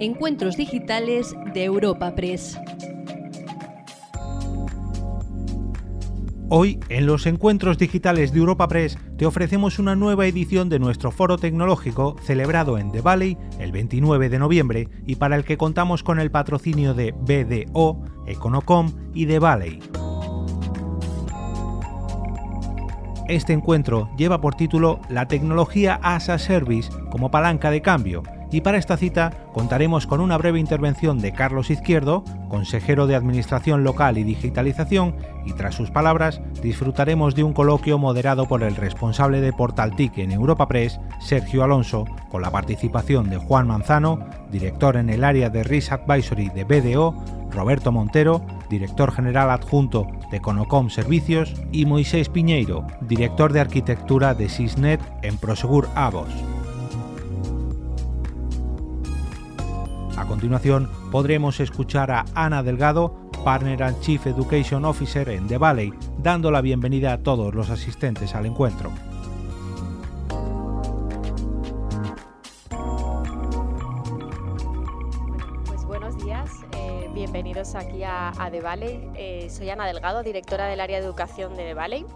Encuentros Digitales de Europa Press. Hoy, en los encuentros digitales de Europa Press, te ofrecemos una nueva edición de nuestro foro tecnológico celebrado en The Valley el 29 de noviembre y para el que contamos con el patrocinio de BDO, Econocom y The Valley. Este encuentro lleva por título La tecnología as a Service como palanca de cambio y para esta cita contaremos con una breve intervención de Carlos Izquierdo, consejero de Administración Local y Digitalización, y tras sus palabras disfrutaremos de un coloquio moderado por el responsable de Portaltic en Europa Press, Sergio Alonso, con la participación de Juan Manzano, director en el área de Risk Advisory de BDO, Roberto Montero, director general adjunto de Conocom Servicios, y Moisés Piñeiro, director de arquitectura de Sysnet en Prosegur Avos. A continuación, podremos escuchar a Ana Delgado, Partner and Chief Education Officer en The Valley, dando la bienvenida a todos los asistentes al encuentro. Pues eh, bienvenidos aquí a, a The Valley. Eh, soy Ana Delgado, directora del área de educación de The Valley.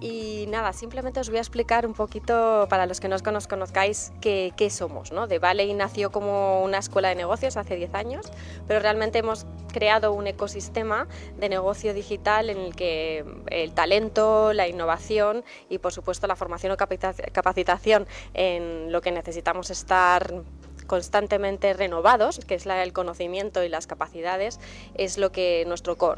Y nada, simplemente os voy a explicar un poquito para los que no os conozcáis qué, somos. ¿no? The Valley nació como una escuela de negocios hace 10 años, pero realmente hemos creado un ecosistema de negocio digital en el que el talento, la innovación y por supuesto la formación o capacitación en lo que necesitamos estar constantemente renovados, que es el conocimiento y las capacidades, es lo que nuestro core.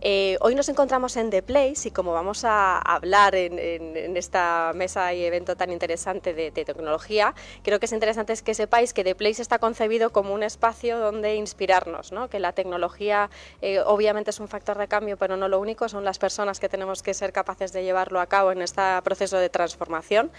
Eh, hoy nos encontramos en The Place y como vamos a hablar en, esta mesa y evento tan interesante de, tecnología, creo que es interesante que sepáis que The Place está concebido como un espacio donde inspirarnos, ¿no? que la tecnología eh, obviamente es un factor de cambio, pero no lo único, son las personas que tenemos que ser capaces de llevarlo a cabo en este proceso de transformación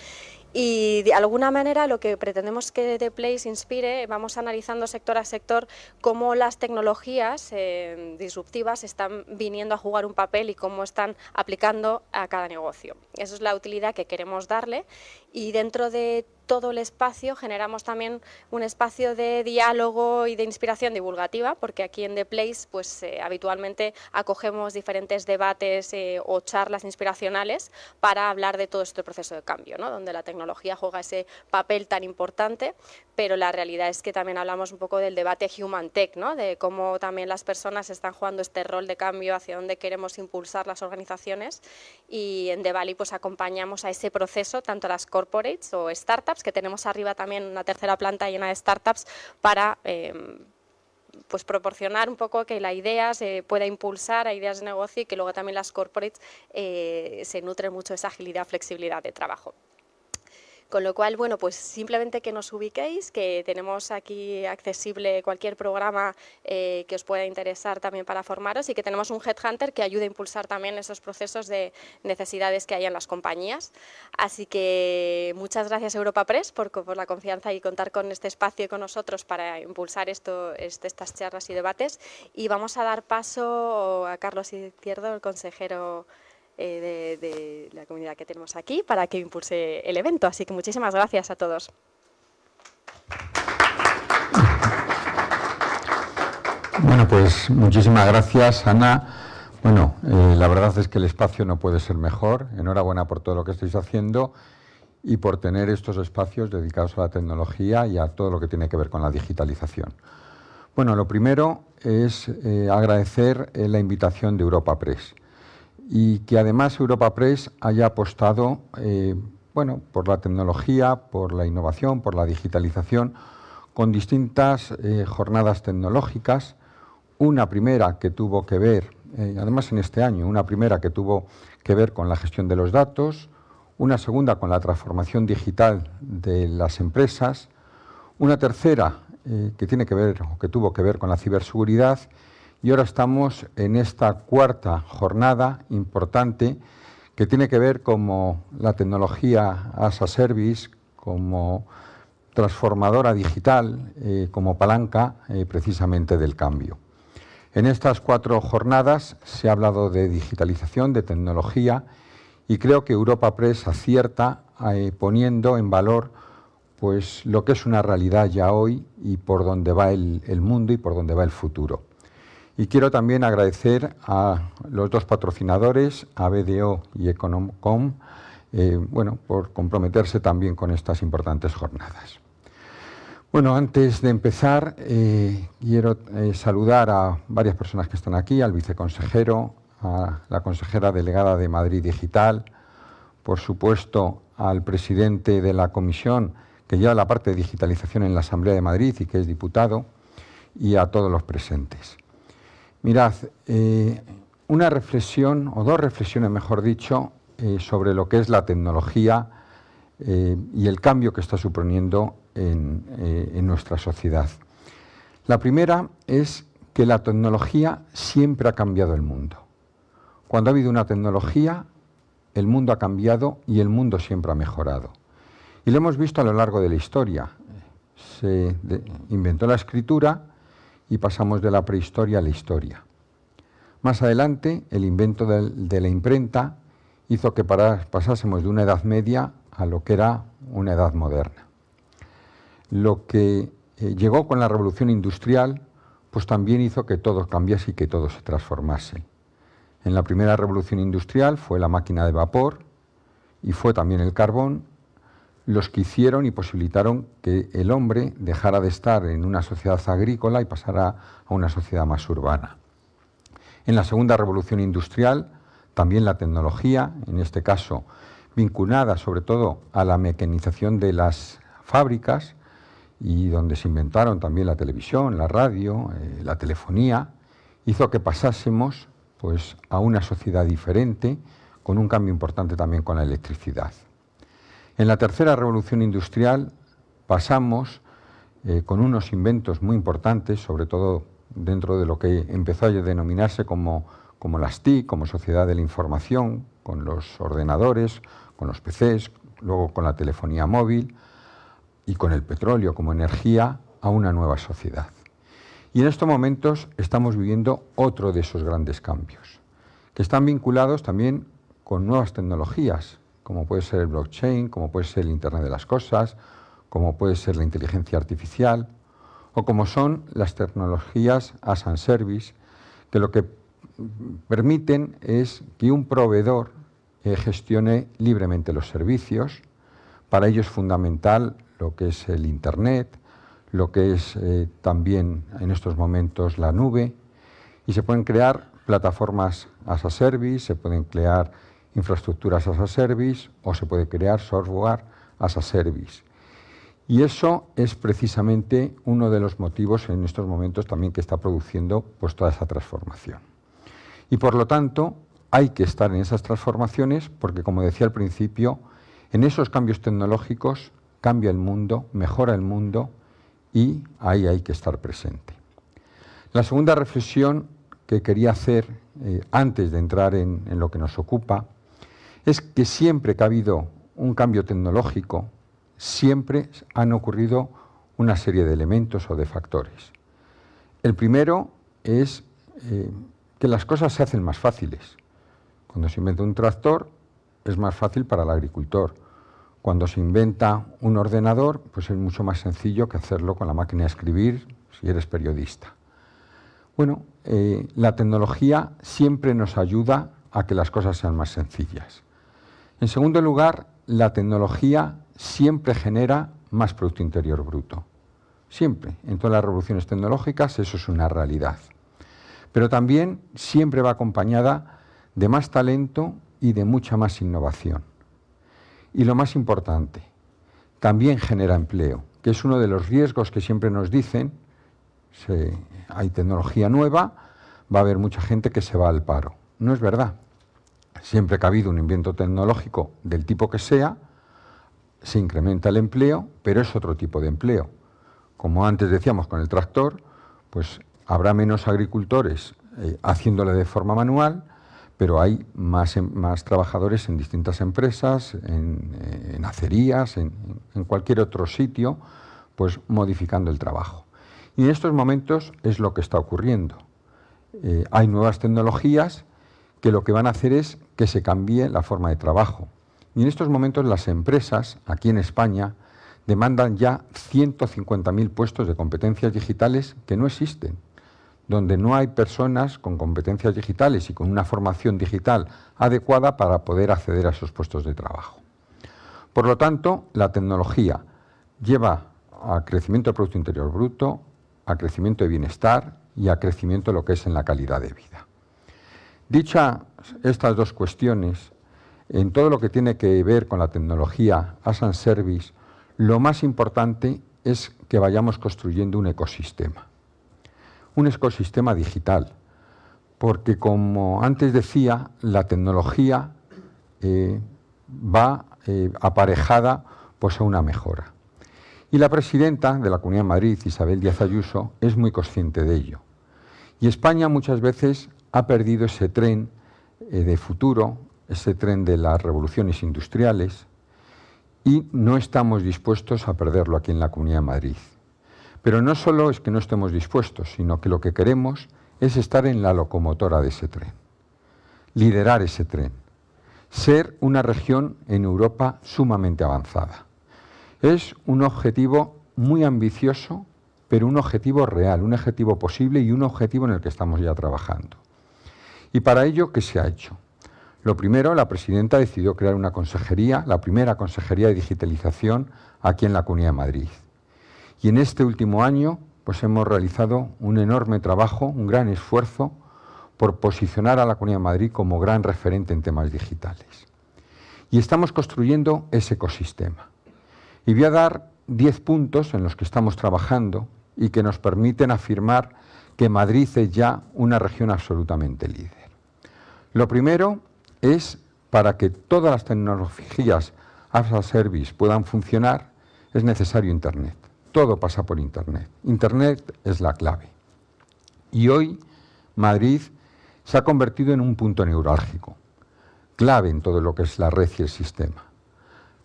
y de alguna manera lo que pretendemos que The Place inspire, vamos analizando sector a sector cómo las tecnologías eh, disruptivas están viniendo a jugar un papel y cómo están aplicando a cada negocio. Esa es la utilidad que queremos darle y dentro de todo el espacio generamos también un espacio de diálogo y de inspiración divulgativa, porque aquí en The Place pues, eh, habitualmente acogemos diferentes debates eh, o charlas inspiracionales para hablar de todo este proceso de cambio, ¿no? donde la tecnología juega ese papel tan importante, pero la realidad es que también hablamos un poco del debate Human Tech, ¿no? de cómo también las personas están jugando este rol de cambio hacia dónde queremos impulsar las organizaciones y en The Valley pues acompañamos a ese proceso tanto las corporates o startups que tenemos arriba también una tercera planta llena de startups para em, pues proporcionar un poco que la idea se pueda impulsar a ideas de negocio y que luego también las corporates eh, se nutren mucho de esa agilidad, flexibilidad de trabajo. Con lo cual, bueno, pues simplemente que nos ubiquéis, que tenemos aquí accesible cualquier programa eh, que os pueda interesar también para formaros y que tenemos un Headhunter que ayude a impulsar también esos procesos de necesidades que hay en las compañías. Así que muchas gracias Europa Press por, por la confianza y contar con este espacio y con nosotros para impulsar esto, este, estas charlas y debates. Y vamos a dar paso a Carlos Izquierdo, el consejero eh, de, la comunidad que tenemos aquí para que impulse el evento. Así que muchísimas gracias a todos. Bueno, pues muchísimas gracias, Ana. Bueno, eh, la verdad es que el espacio no puede ser mejor. Enhorabuena por todo lo que estáis haciendo y por tener estos espacios dedicados a la tecnología y a todo lo que tiene que ver con la digitalización. Bueno, lo primero es eh, agradecer la invitación de Europa Press y que además Europa Press haya apostado eh, bueno, por la tecnología, por la innovación, por la digitalización, con distintas eh, jornadas tecnológicas. Una primera que tuvo que ver, eh, además en este año, una primera que tuvo que ver con la gestión de los datos, una segunda con la transformación digital de las empresas, una tercera que tiene que ver o que tuvo que ver con la ciberseguridad y ahora estamos en esta cuarta jornada importante que tiene que ver como la tecnología as a service, como transformadora digital, eh, como palanca eh, precisamente del cambio. En estas cuatro jornadas se ha hablado de digitalización, de tecnología, y creo que Europa Press acierta eh, poniendo en valor pues lo que es una realidad ya hoy y por dónde va el, mundo y por dónde va el futuro. Y quiero también agradecer a los dos patrocinadores, a BDO y Economcom, eh, bueno, por comprometerse también con estas importantes jornadas. Bueno, antes de empezar, eh, quiero eh, saludar a varias personas que están aquí, al viceconsejero, a la consejera delegada de Madrid Digital, por supuesto al presidente de la comisión que lleva la parte de digitalización en la Asamblea de Madrid y que es diputado, y a todos los presentes. Mirad, eh, una reflexión, o dos reflexiones mejor dicho, eh, sobre lo que es la tecnología eh, y el cambio que está suponiendo en nuestra sociedad. La primera es que la tecnología siempre ha cambiado el mundo. Cuando ha habido una tecnología, el mundo ha cambiado y el mundo siempre ha mejorado. Y lo hemos visto a lo largo de la historia. Se inventó la escritura y pasamos de la prehistoria a la historia. Más adelante, el invento de, la imprenta hizo que pasásemos de una edad media a lo que era una edad moderna. Lo que eh, llegó con la revolución industrial, pues también hizo que todo cambiase y que todo se transformase. En la primera revolución industrial fue la máquina de vapor y fue también el carbón los que hicieron y posibilitaron que el hombre dejara de estar en una sociedad agrícola y pasara a una sociedad más urbana. En la segunda revolución industrial, también la tecnología, en este caso vinculada sobre todo a la mecanización de las fábricas y donde se inventaron también la televisión, la radio, eh, la telefonía, hizo que pasásemos pues, a una sociedad diferente, con un cambio importante también con la electricidad. En la tercera revolución industrial pasamos eh, con unos inventos muy importantes, sobre todo dentro de lo que empezó a denominarse como, como las TIC, como sociedad de la información, con los ordenadores, con los PCs, luego con la telefonía móvil y con el petróleo como energía, a una nueva sociedad. Y en estos momentos estamos viviendo otro de esos grandes cambios, que están vinculados también con nuevas tecnologías, como puede ser el blockchain, como puede ser el Internet de las Cosas, como puede ser la inteligencia artificial, o como son las tecnologías as a service, que lo que permiten es que un proveedor eh, gestione libremente los servicios. Para ello es fundamental lo que es el Internet, lo que es eh, también en estos momentos la nube, y se pueden crear plataformas as a service, se pueden crear infraestructuras as a service o se puede crear software as a service. Y eso es precisamente uno de los motivos en estos momentos también que está produciendo pues, toda esa transformación. Y por lo tanto, hay que estar en esas transformaciones porque, como decía al principio, en esos cambios tecnológicos cambia el mundo, mejora el mundo y ahí hay que estar presente. La segunda reflexión que quería hacer eh, antes de entrar en lo que nos ocupa es que siempre que ha habido un cambio tecnológico, siempre han ocurrido una serie de elementos o de factores. El primero es eh, que las cosas se hacen más fáciles. Cuando se inventa un tractor es más fácil para el agricultor. Cuando se inventa un ordenador, pues es mucho más sencillo que hacerlo con la máquina de escribir si eres periodista. Bueno, eh, la tecnología siempre nos ayuda a que las cosas sean más sencillas. En segundo lugar, la tecnología siempre genera más Producto Interior Bruto. Siempre. En todas las revoluciones tecnológicas eso es una realidad. Pero también siempre va acompañada de más talento y de mucha más innovación. Y lo más importante, también genera empleo, que es uno de los riesgos que siempre nos dicen, hay tecnología nueva, va a haber mucha gente que se va al paro. No es verdad. Siempre que ha habido un invento tecnológico del tipo que sea, se incrementa el empleo, pero es otro tipo de empleo. Como antes decíamos con el tractor, pues habrá menos agricultores eh, haciéndole de forma manual, pero hay más, em, más trabajadores en distintas empresas, en, eh, acerías, en, cualquier otro sitio, pues modificando el trabajo. Y en estos momentos es lo que está ocurriendo. Eh, hay nuevas tecnologías que lo que van a hacer es que se cambie la forma de trabajo. Y en estos momentos las empresas, aquí en España, demandan ya 150.000 puestos de competencias digitales que no existen, donde no hay personas con competencias digitales y con una formación digital adecuada para poder acceder a esos puestos de trabajo. Por lo tanto, la tecnología lleva a crecimiento del Producto Interior Bruto, a crecimiento de bienestar y a crecimiento de lo que es en la calidad de vida. Dichas estas dos cuestiones, en todo lo que tiene que ver con la tecnología as a service, lo más importante es que vayamos construyendo un ecosistema, un ecosistema digital, porque como antes decía, la tecnología eh, va eh, aparejada pues, a una mejora. Y la presidenta de la Comunidad de Madrid, Isabel Díaz Ayuso, es muy consciente de ello. Y España muchas veces ha perdido ese tren eh, de futuro, ese tren de las revoluciones industriales, y no estamos dispuestos a perderlo aquí en la Comunidad de Madrid. Pero no solo es que no estemos dispuestos, sino que lo que queremos es estar en la locomotora de ese tren, liderar ese tren, ser una región en Europa sumamente avanzada. Es un objetivo muy ambicioso, pero un objetivo real, un objetivo posible y un objetivo en el que estamos ya trabajando. ¿Y para ello qué se ha hecho? Lo primero, la presidenta decidió crear una consejería, la primera consejería de digitalización aquí en la Comunidad de Madrid. Y en este último año, pues hemos realizado un enorme trabajo, un gran esfuerzo por posicionar a la Comunidad de Madrid como gran referente en temas digitales. Y estamos construyendo ese ecosistema. Y voy a dar diez puntos en los que estamos trabajando y que nos permiten afirmar que Madrid es ya una región absolutamente líder. Lo primero es para que todas las tecnologías as a service puedan funcionar, es necesario Internet. Todo pasa por Internet. Internet es la clave. Y hoy Madrid se ha convertido en un punto neurálgico, clave en todo lo que es la red y el sistema.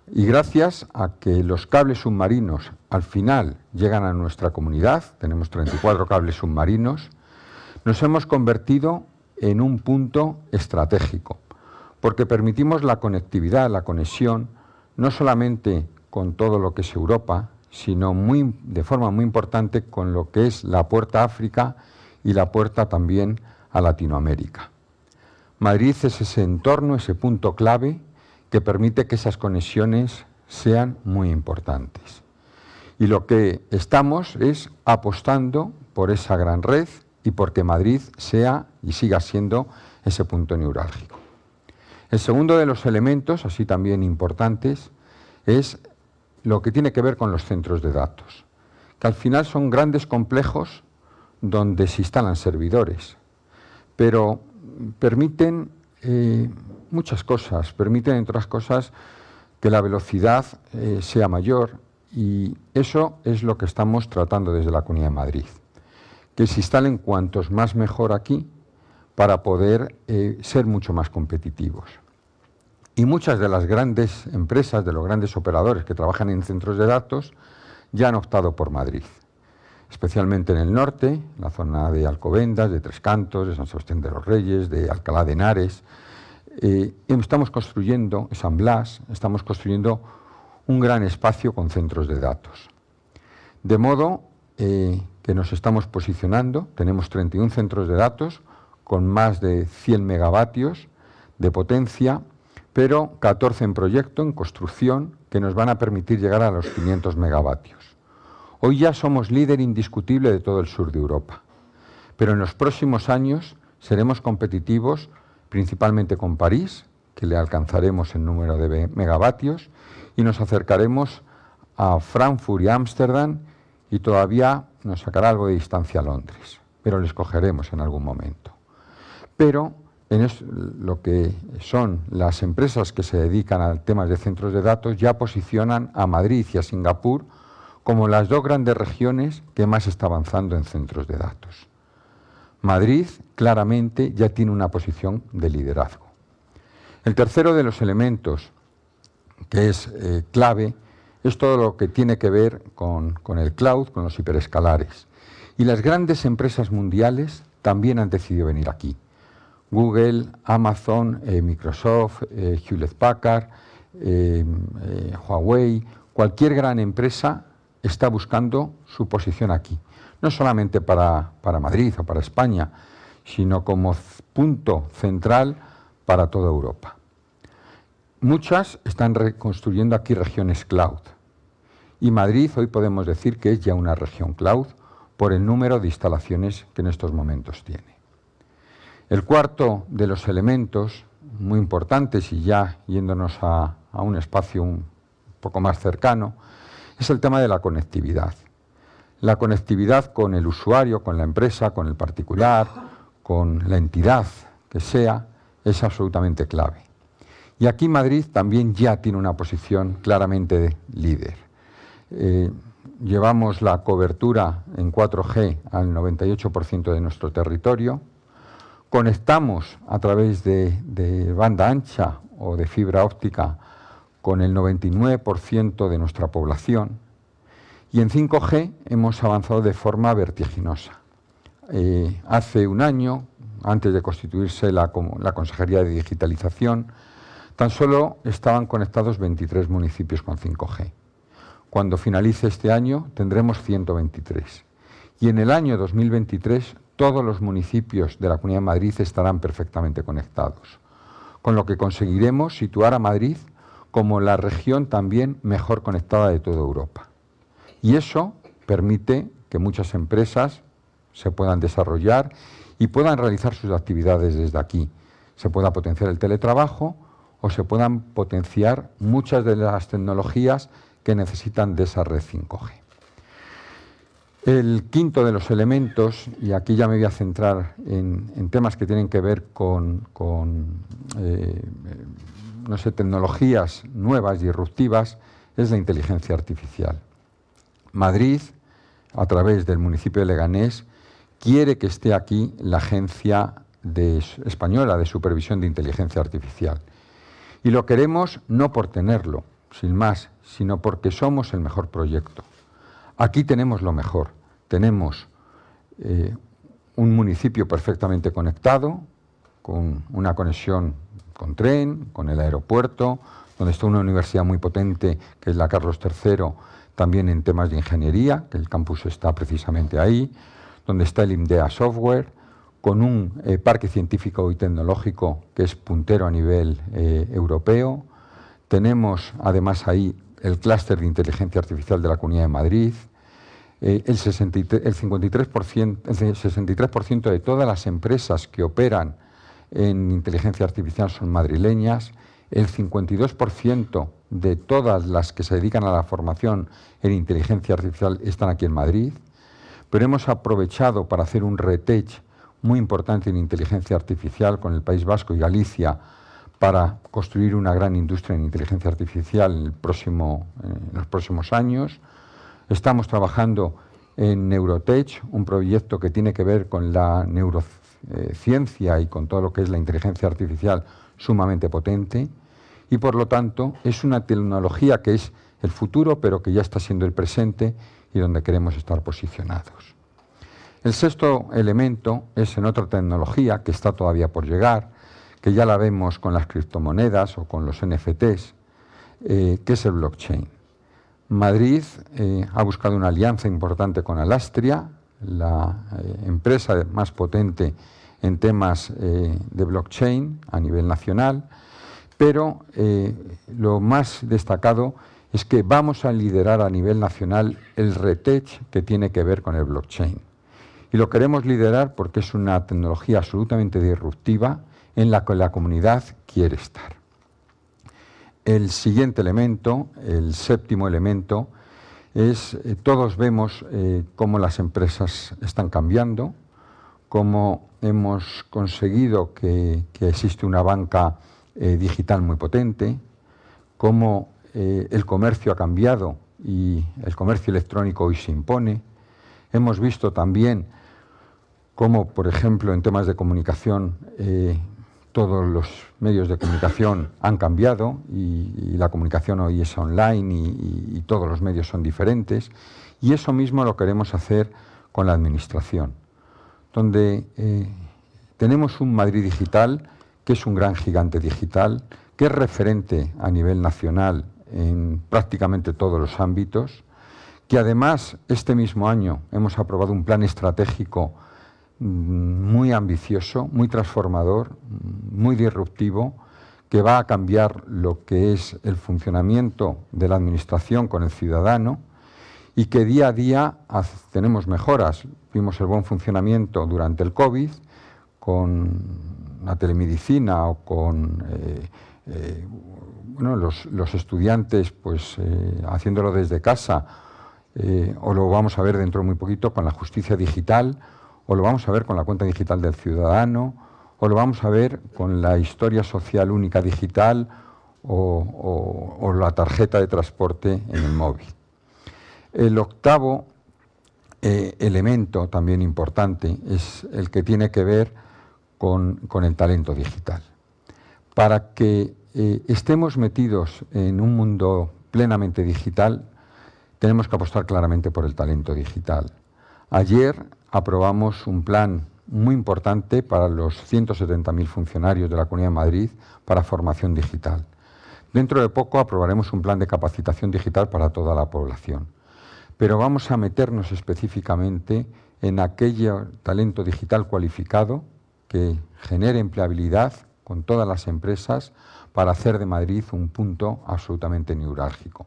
Y gracias a que los cables submarinos al final llegan a nuestra comunidad, tenemos 34 cables submarinos, nos hemos convertido en un punto estratégico, porque permitimos la conectividad, la conexión, no solamente con todo lo que es Europa, sino muy, de forma muy importante con lo que es la puerta a África y la puerta también a Latinoamérica. Madrid es ese entorno, ese punto clave que permite que esas conexiones sean muy importantes. Y lo que estamos es apostando por esa gran red y porque Madrid sea y siga siendo ese punto neurálgico. El segundo de los elementos, así también importantes, es lo que tiene que ver con los centros de datos, que al final son grandes complejos donde se instalan servidores, pero permiten eh, muchas cosas, permiten, entre otras cosas, que la velocidad eh, sea mayor y eso es lo que estamos tratando desde la Comunidad de Madrid, que se instalen cuantos más mejor aquí para poder eh, ser mucho más competitivos. Y muchas de las grandes empresas, de los grandes operadores que trabajan en centros de datos, ya han optado por Madrid, especialmente en el norte, en la zona de Alcobendas, de Tres Cantos, de San Sebastián de los Reyes, de Alcalá de Henares, eh, estamos construyendo, San Blas, estamos construyendo un gran espacio con centros de datos. De modo eh, que nos estamos posicionando, tenemos 31 centros de datos con más de 100 megavatios de potencia, pero 14 en proyecto, en construcción, que nos van a permitir llegar a los 500 megavatios. Hoy ya somos líder indiscutible de todo el sur de Europa, pero en los próximos años seremos competitivos principalmente con París, que le alcanzaremos en número de megavatios, y nos acercaremos a Frankfurt y Ámsterdam y todavía nos sacará algo de distancia a Londres, pero le escogeremos en algún momento. Pero en lo que son las empresas que se dedican a temas de centros de datos ya posicionan a Madrid y a Singapur como las dos grandes regiones que más está avanzando en centros de datos. Madrid claramente ya tiene una posición de liderazgo. El tercero de los elementos que es eh, clave es todo lo que tiene que ver con, el cloud, con los hiperescalares. Y las grandes empresas mundiales también han decidido venir aquí. Google, Amazon, eh, Microsoft, eh, Hewlett Packard, Huawei, cualquier gran empresa está buscando su posición aquí. No solamente para Madrid o para España, sino como punto central para toda Europa. Muchas están reconstruyendo aquí regiones cloud. Y Madrid hoy podemos decir que es ya una región cloud por el número de instalaciones que en estos momentos tiene. El cuarto de los elementos muy importantes y ya yéndonos a, un espacio un poco más cercano es el tema de la conectividad. La conectividad con el usuario, con la empresa, con el particular, con la entidad que sea, es absolutamente clave. Y aquí Madrid también ya tiene una posición claramente líder. Eh, llevamos la cobertura en 4G al 98% de nuestro territorio, conectamos a través de, banda ancha o de fibra óptica con el 99% de nuestra población y en 5G hemos avanzado de forma vertiginosa. Eh, hace un año, antes de constituirse la Consejería de Digitalización, tan solo estaban conectados 23 municipios con 5G. Cuando finalice este año tendremos 123. Y en el año 2023 todos los municipios de la Comunidad de Madrid estarán perfectamente conectados. Con lo que conseguiremos situar a Madrid como la región también mejor conectada de toda Europa. Y eso permite que muchas empresas se puedan desarrollar y puedan realizar sus actividades desde aquí. Se pueda potenciar el teletrabajo o se puedan potenciar muchas de las tecnologías que necesitan de esa red 5G. El quinto de los elementos, y aquí ya me voy a centrar en, temas que tienen que ver con, eh, no sé, tecnologías nuevas, disruptivas, es la inteligencia artificial. Madrid, a través del municipio de Leganés, quiere que esté aquí la Agencia Española de Supervisión de Inteligencia Artificial. Y lo queremos no por tenerlo, sin más, sino porque somos el mejor proyecto. Aquí tenemos lo mejor. Tenemos eh, un municipio perfectamente conectado, con una conexión con tren, con el aeropuerto, donde está una universidad muy potente, que es la Carlos III, también en temas de ingeniería, que el campus está precisamente ahí, donde está el IMDEA Software, con un eh, parque científico y tecnológico que es puntero a nivel eh, europeo. Tenemos además ahí el clúster de inteligencia artificial de la Comunidad de Madrid. Eh, el, 53%, el 63% de todas las empresas que operan en inteligencia artificial son madrileñas. El 52% de todas las que se dedican a la formación en inteligencia artificial están aquí en Madrid. Pero hemos aprovechado para hacer un retech muy importante en inteligencia artificial con el País Vasco y Galicia para construir una gran industria en inteligencia artificial en, los próximos años. Estamos trabajando en Neurotech, un proyecto que tiene que ver con la neurociencia y con todo lo que es la inteligencia artificial sumamente potente. Y por lo tanto es una tecnología que es el futuro, pero que ya está siendo el presente y donde queremos estar posicionados. El sexto elemento es en otra tecnología que está todavía por llegar, que ya la vemos con las criptomonedas o con los NFTs, eh, que es el blockchain. Madrid eh, ha buscado una alianza importante con Alastria, la eh, empresa más potente en temas de blockchain a nivel nacional, pero lo más destacado es que vamos a liderar a nivel nacional el retech que tiene que ver con el blockchain. Y lo queremos liderar porque es una tecnología absolutamente disruptiva en la que la comunidad quiere estar. El siguiente elemento, el séptimo elemento, es eh, todos vemos eh, cómo las empresas están cambiando, cómo hemos conseguido que, existe una banca eh, digital muy potente, cómo el comercio ha cambiado y el comercio electrónico hoy se impone. Hemos visto también cómo, por ejemplo, en temas de comunicación, eh, todos los medios de comunicación han cambiado y, la comunicación hoy es online y, todos los medios son diferentes. Y eso mismo lo queremos hacer con la Administración, donde eh, tenemos un Madrid digital que es un gran gigante digital, que es referente a nivel nacional en prácticamente todos los ámbitos, que además este mismo año hemos aprobado un plan estratégico muy ambicioso, muy transformador, muy disruptivo, que va a cambiar lo que es el funcionamiento de la Administración con el ciudadano y que día a día tenemos mejoras. Vimos el buen funcionamiento durante el COVID con la telemedicina o con eh, eh, los, estudiantes pues, eh, haciéndolo desde casa, o lo vamos a ver dentro de muy poquito con la justicia digital, o lo vamos a ver con la cuenta digital del ciudadano, o lo vamos a ver con la historia social única digital o la tarjeta de transporte en el móvil. El octavo eh, elemento también importante es el que tiene que ver con, el talento digital. Para que eh, estemos metidos en un mundo plenamente digital, tenemos que apostar claramente por el talento digital. Ayer aprobamos un plan muy importante para los 170.000 funcionarios de la Comunidad de Madrid para formación digital. Dentro de poco aprobaremos un plan de capacitación digital para toda la población pero vamos a meternos específicamente en aquel talento digital cualificado que genere empleabilidad con todas las empresas para hacer de Madrid un punto absolutamente neurálgico.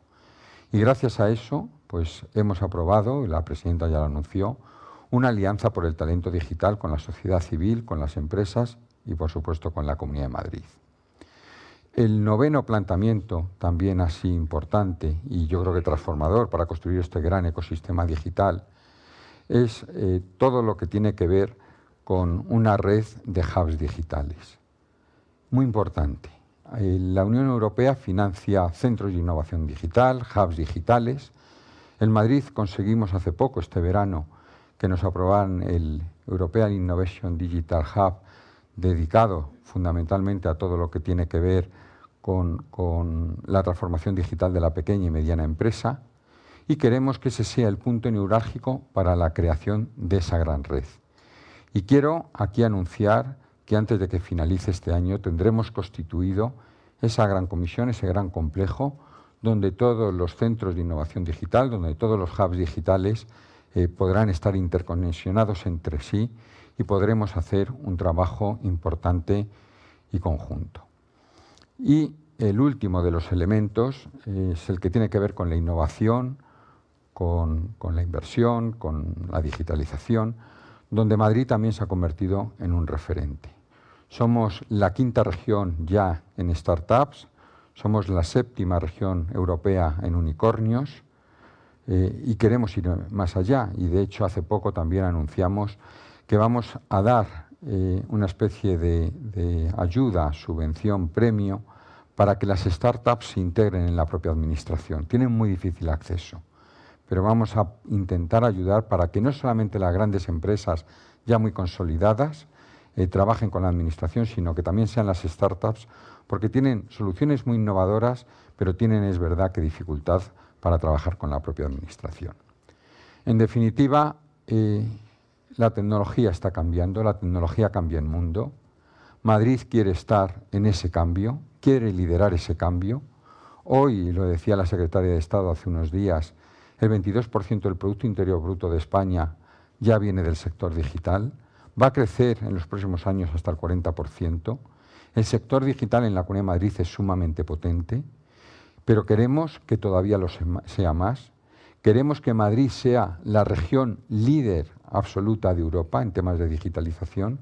Y gracias a eso, pues hemos aprobado, y la presidenta ya lo anunció, una alianza por el talento digital con la sociedad civil, con las empresas y, por supuesto, con la Comunidad de Madrid. El noveno planteamiento, también así importante y yo creo que transformador para construir este gran ecosistema digital, es eh, todo lo que tiene que ver con una red de hubs digitales. Muy importante. Eh, la Unión Europea financia centros de innovación digital, hubs digitales. En Madrid conseguimos hace poco, este verano, que nos aprobaran el European Innovation Digital Hub, dedicado fundamentalmente a todo lo que tiene que ver con, la transformación digital de la pequeña y mediana empresa y queremos que ese sea el punto neurálgico para la creación de esa gran red. Y quiero aquí anunciar que antes de que finalice este año tendremos constituido esa gran comisión, ese gran complejo, donde todos los centros de innovación digital, donde todos los hubs digitales eh, podrán estar interconexionados entre sí y podremos hacer un trabajo importante y conjunto. Y el último de los elementos es el que tiene que ver con la innovación, con, la inversión, con la digitalización, donde Madrid también se ha convertido en un referente. Somos la quinta región ya en startups, somos la séptima región europea en unicornios eh, y queremos ir más allá. Y de hecho hace poco también anunciamos que vamos a dar eh, una especie de, ayuda, subvención, premio para que las startups se integren en la propia administración. Tienen muy difícil acceso, pero vamos a intentar ayudar para que no solamente las grandes empresas ya muy consolidadas eh, trabajen con la administración, sino que también sean las startups, porque tienen soluciones muy innovadoras, pero tienen, es verdad, que dificultad para trabajar con la propia administración. En definitiva, eh, la tecnología está cambiando, la tecnología cambia el mundo. Madrid quiere estar en ese cambio, quiere liderar ese cambio. Hoy, lo decía la secretaria de Estado hace unos días, el 22% del Producto Interior Bruto de España ya viene del sector digital. Va a crecer en los próximos años hasta el 40%. El sector digital en la Comunidad de Madrid es sumamente potente, pero queremos que todavía lo sea más. Queremos que Madrid sea la región líder absoluta de Europa en temas de digitalización.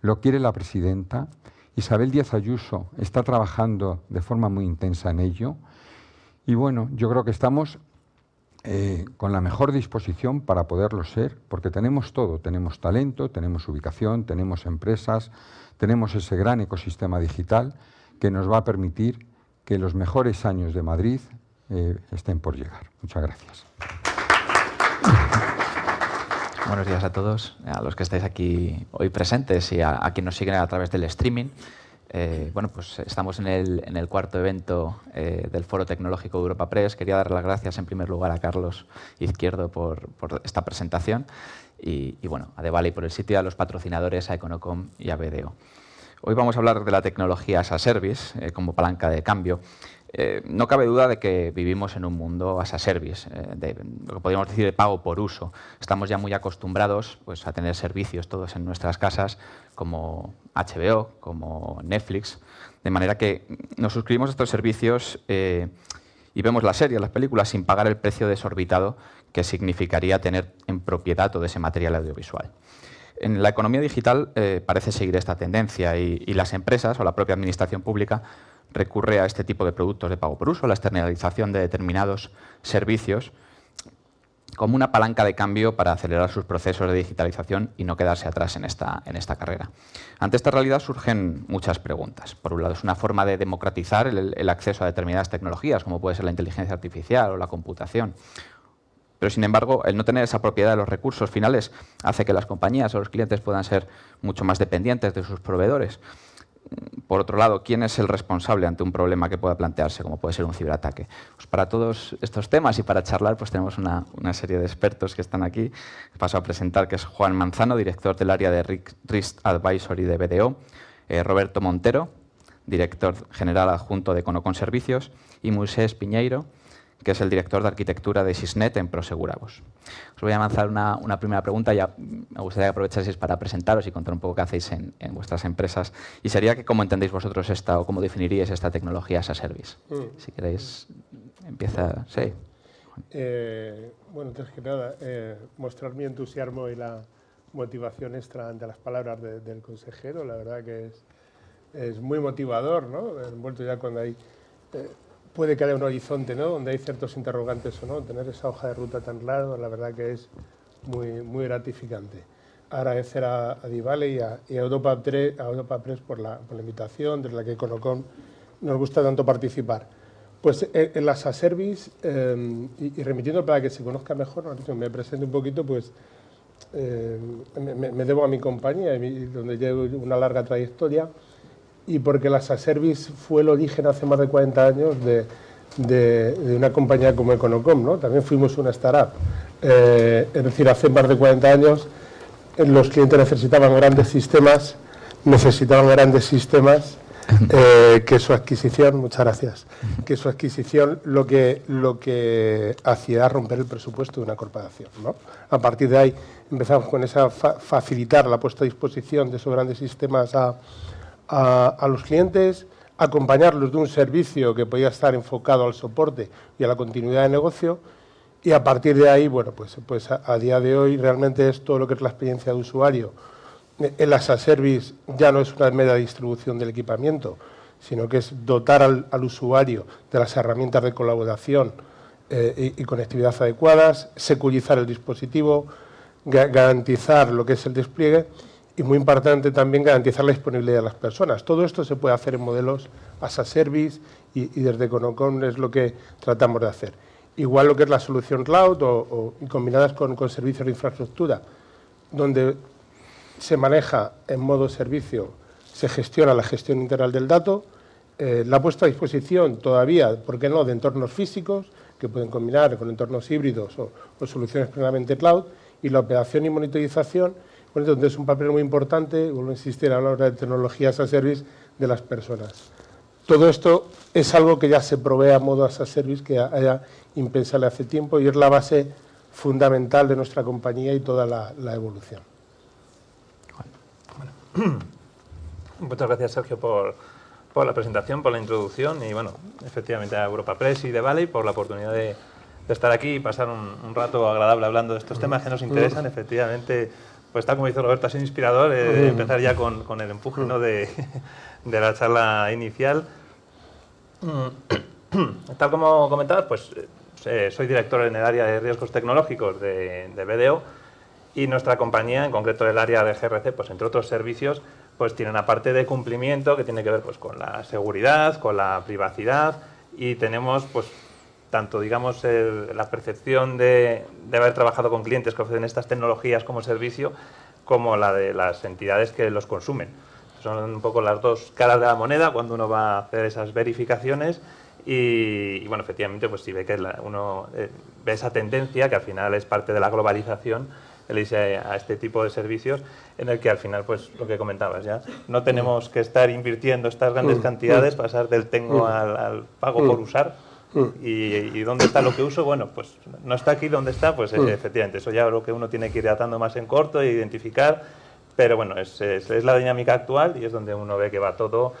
Lo quiere la presidenta. Isabel Díaz Ayuso está trabajando de forma muy intensa en ello. Y bueno, yo creo que estamos eh, con la mejor disposición para poderlo ser, porque tenemos todo, tenemos talento, tenemos ubicación, tenemos empresas, tenemos ese gran ecosistema digital que nos va a permitir que los mejores años de Madrid eh, estén por llegar. Muchas gracias. Buenos días a todos, a los que estáis aquí hoy presentes y a, quienes nos siguen a través del streaming. Eh, bueno, pues estamos en el, cuarto evento eh, del Foro Tecnológico Europa Press. Quería dar las gracias en primer lugar a Carlos Izquierdo por, esta presentación y, bueno, a Devali por el sitio, a los patrocinadores, a Econocom y a BDO. Hoy vamos a hablar de la tecnología as a service eh, como palanca de cambio Eh, no cabe duda de que vivimos en un mundo as a service, eh, de, lo que podríamos decir de pago por uso. Estamos ya muy acostumbrados pues, a tener servicios todos en nuestras casas, como HBO, como Netflix, de manera que nos suscribimos a estos servicios y vemos la serie, las películas, sin pagar el precio desorbitado que significaría tener en propiedad todo ese material audiovisual. En la economía digital eh, parece seguir esta tendencia y, las empresas o la propia administración pública recurre a este tipo de productos de pago por uso, la externalización de determinados servicios, como una palanca de cambio para acelerar sus procesos de digitalización y no quedarse atrás en esta, en esta carrera. Ante esta realidad surgen muchas preguntas. Por un lado, es una forma de democratizar el acceso a determinadas tecnologías, como puede ser la inteligencia artificial o la computación. Pero, sin embargo, el no tener esa propiedad de los recursos finales hace que las compañías o los clientes puedan ser mucho más dependientes de sus proveedores. Por otro lado, ¿quién es el responsable ante un problema que pueda plantearse, como puede ser un ciberataque? Pues para todos estos temas y para charlar, pues tenemos una, serie de expertos que están aquí. Paso a presentar que es Juan Manzano, director del área de Risk Advisory de BDO, eh, Roberto Montero, director general adjunto de Conocon Servicios, y Moisés Piñeiro, que es el director de arquitectura de Sysnet en Prosegurabos. Os voy a lanzar una, una, primera pregunta, ya me gustaría que aprovechaseis para presentaros y contar un poco qué hacéis en, en, vuestras empresas. Y sería que cómo entendéis vosotros esta o cómo definiríais esta tecnología as a service. Mm. Si queréis, empieza. Sí. Eh, bueno, antes que nada, eh, mostrar mi entusiasmo y la motivación extra ante las palabras de, del consejero. La verdad que es, es muy motivador, ¿no? Envuelto ya cuando hay. Eh, puede que un horizonte, ¿no? Donde hay ciertos interrogantes o no. Tener esa hoja de ruta tan clara, la verdad que es muy, muy gratificante. Agradecer a, Divale y a, Europa 3, a Europa Press por la, invitación, desde la que Conocom nos gusta tanto participar. Pues en, en las Service, eh, y, remitiendo para que se conozca mejor, me presente un poquito, pues eh, me, me, debo a mi compañía, donde llevo una larga trayectoria y porque la Service fue el origen hace más de 40 años de, de, de una compañía como Econocom. ¿no? También fuimos una startup. Eh, es decir, hace más de 40 años eh, los clientes necesitaban grandes sistemas, necesitaban grandes sistemas, eh, que su adquisición, muchas gracias, que su adquisición lo que, lo que hacía era romper el presupuesto de una corporación. ¿no? A partir de ahí empezamos con esa fa facilitar la puesta a disposición de esos grandes sistemas a a, los clientes, acompañarlos de un servicio que podía estar enfocado al soporte y a la continuidad de negocio y a partir de ahí, bueno, pues, pues a, día de hoy realmente es todo lo que es la experiencia de usuario. El as a service ya no es una mera distribución del equipamiento, sino que es dotar al, al usuario de las herramientas de colaboración eh, y, conectividad adecuadas, securizar el dispositivo, ga garantizar lo que es el despliegue y muy importante también garantizar la disponibilidad de las personas. Todo esto se puede hacer en modelos as a service y, desde Conocom es lo que tratamos de hacer. Igual lo que es la solución cloud o, combinadas con, con, servicios de infraestructura, donde se maneja en modo servicio, se gestiona la gestión integral del dato, eh, la puesta a disposición todavía, ¿por qué no?, de entornos físicos que pueden combinar con entornos híbridos o, o soluciones plenamente cloud, y la operación y monitorización donde es un papel muy importante, vuelvo a insistir, a la hora de tecnologías a service de las personas. Todo esto es algo que ya se provee a modo as a service, que haya impensable hace tiempo y es la base fundamental de nuestra compañía y toda la, la evolución. Bueno. Muchas gracias, Sergio, por, por, la presentación, por la introducción y, bueno, efectivamente a Europa Press y de Valley por la oportunidad de, de estar aquí y pasar un, un, rato agradable hablando de estos temas que nos interesan. Efectivamente, pues tal como dice Roberto, ha sido inspirador eh, empezar ya con, con, el empuje ¿no? de, de, la charla inicial. tal como comentabas, pues eh, soy director en el área de riesgos tecnológicos de, de, BDO y nuestra compañía, en concreto el área de GRC, pues entre otros servicios, pues tiene una parte de cumplimiento que tiene que ver pues, con la seguridad, con la privacidad y tenemos pues tanto digamos la percepción de, de, haber trabajado con clientes que ofrecen estas tecnologías como servicio, como la de las entidades que los consumen. Son un poco las dos caras de la moneda cuando uno va a hacer esas verificaciones y, y bueno, efectivamente, pues si ve que la, uno eh, ve esa tendencia, que al final es parte de la globalización, a este tipo de servicios en el que al final, pues lo que comentabas ya, no tenemos que estar invirtiendo estas grandes cantidades, pasar del tengo al, pago por usar. Y, dónde está lo que uso? Bueno, pues no está aquí, ¿dónde está? Pues efectivamente, eso ya es lo que uno tiene que ir atando más en corto e identificar, pero bueno, es, es, es, la dinámica actual y es donde uno ve que va todo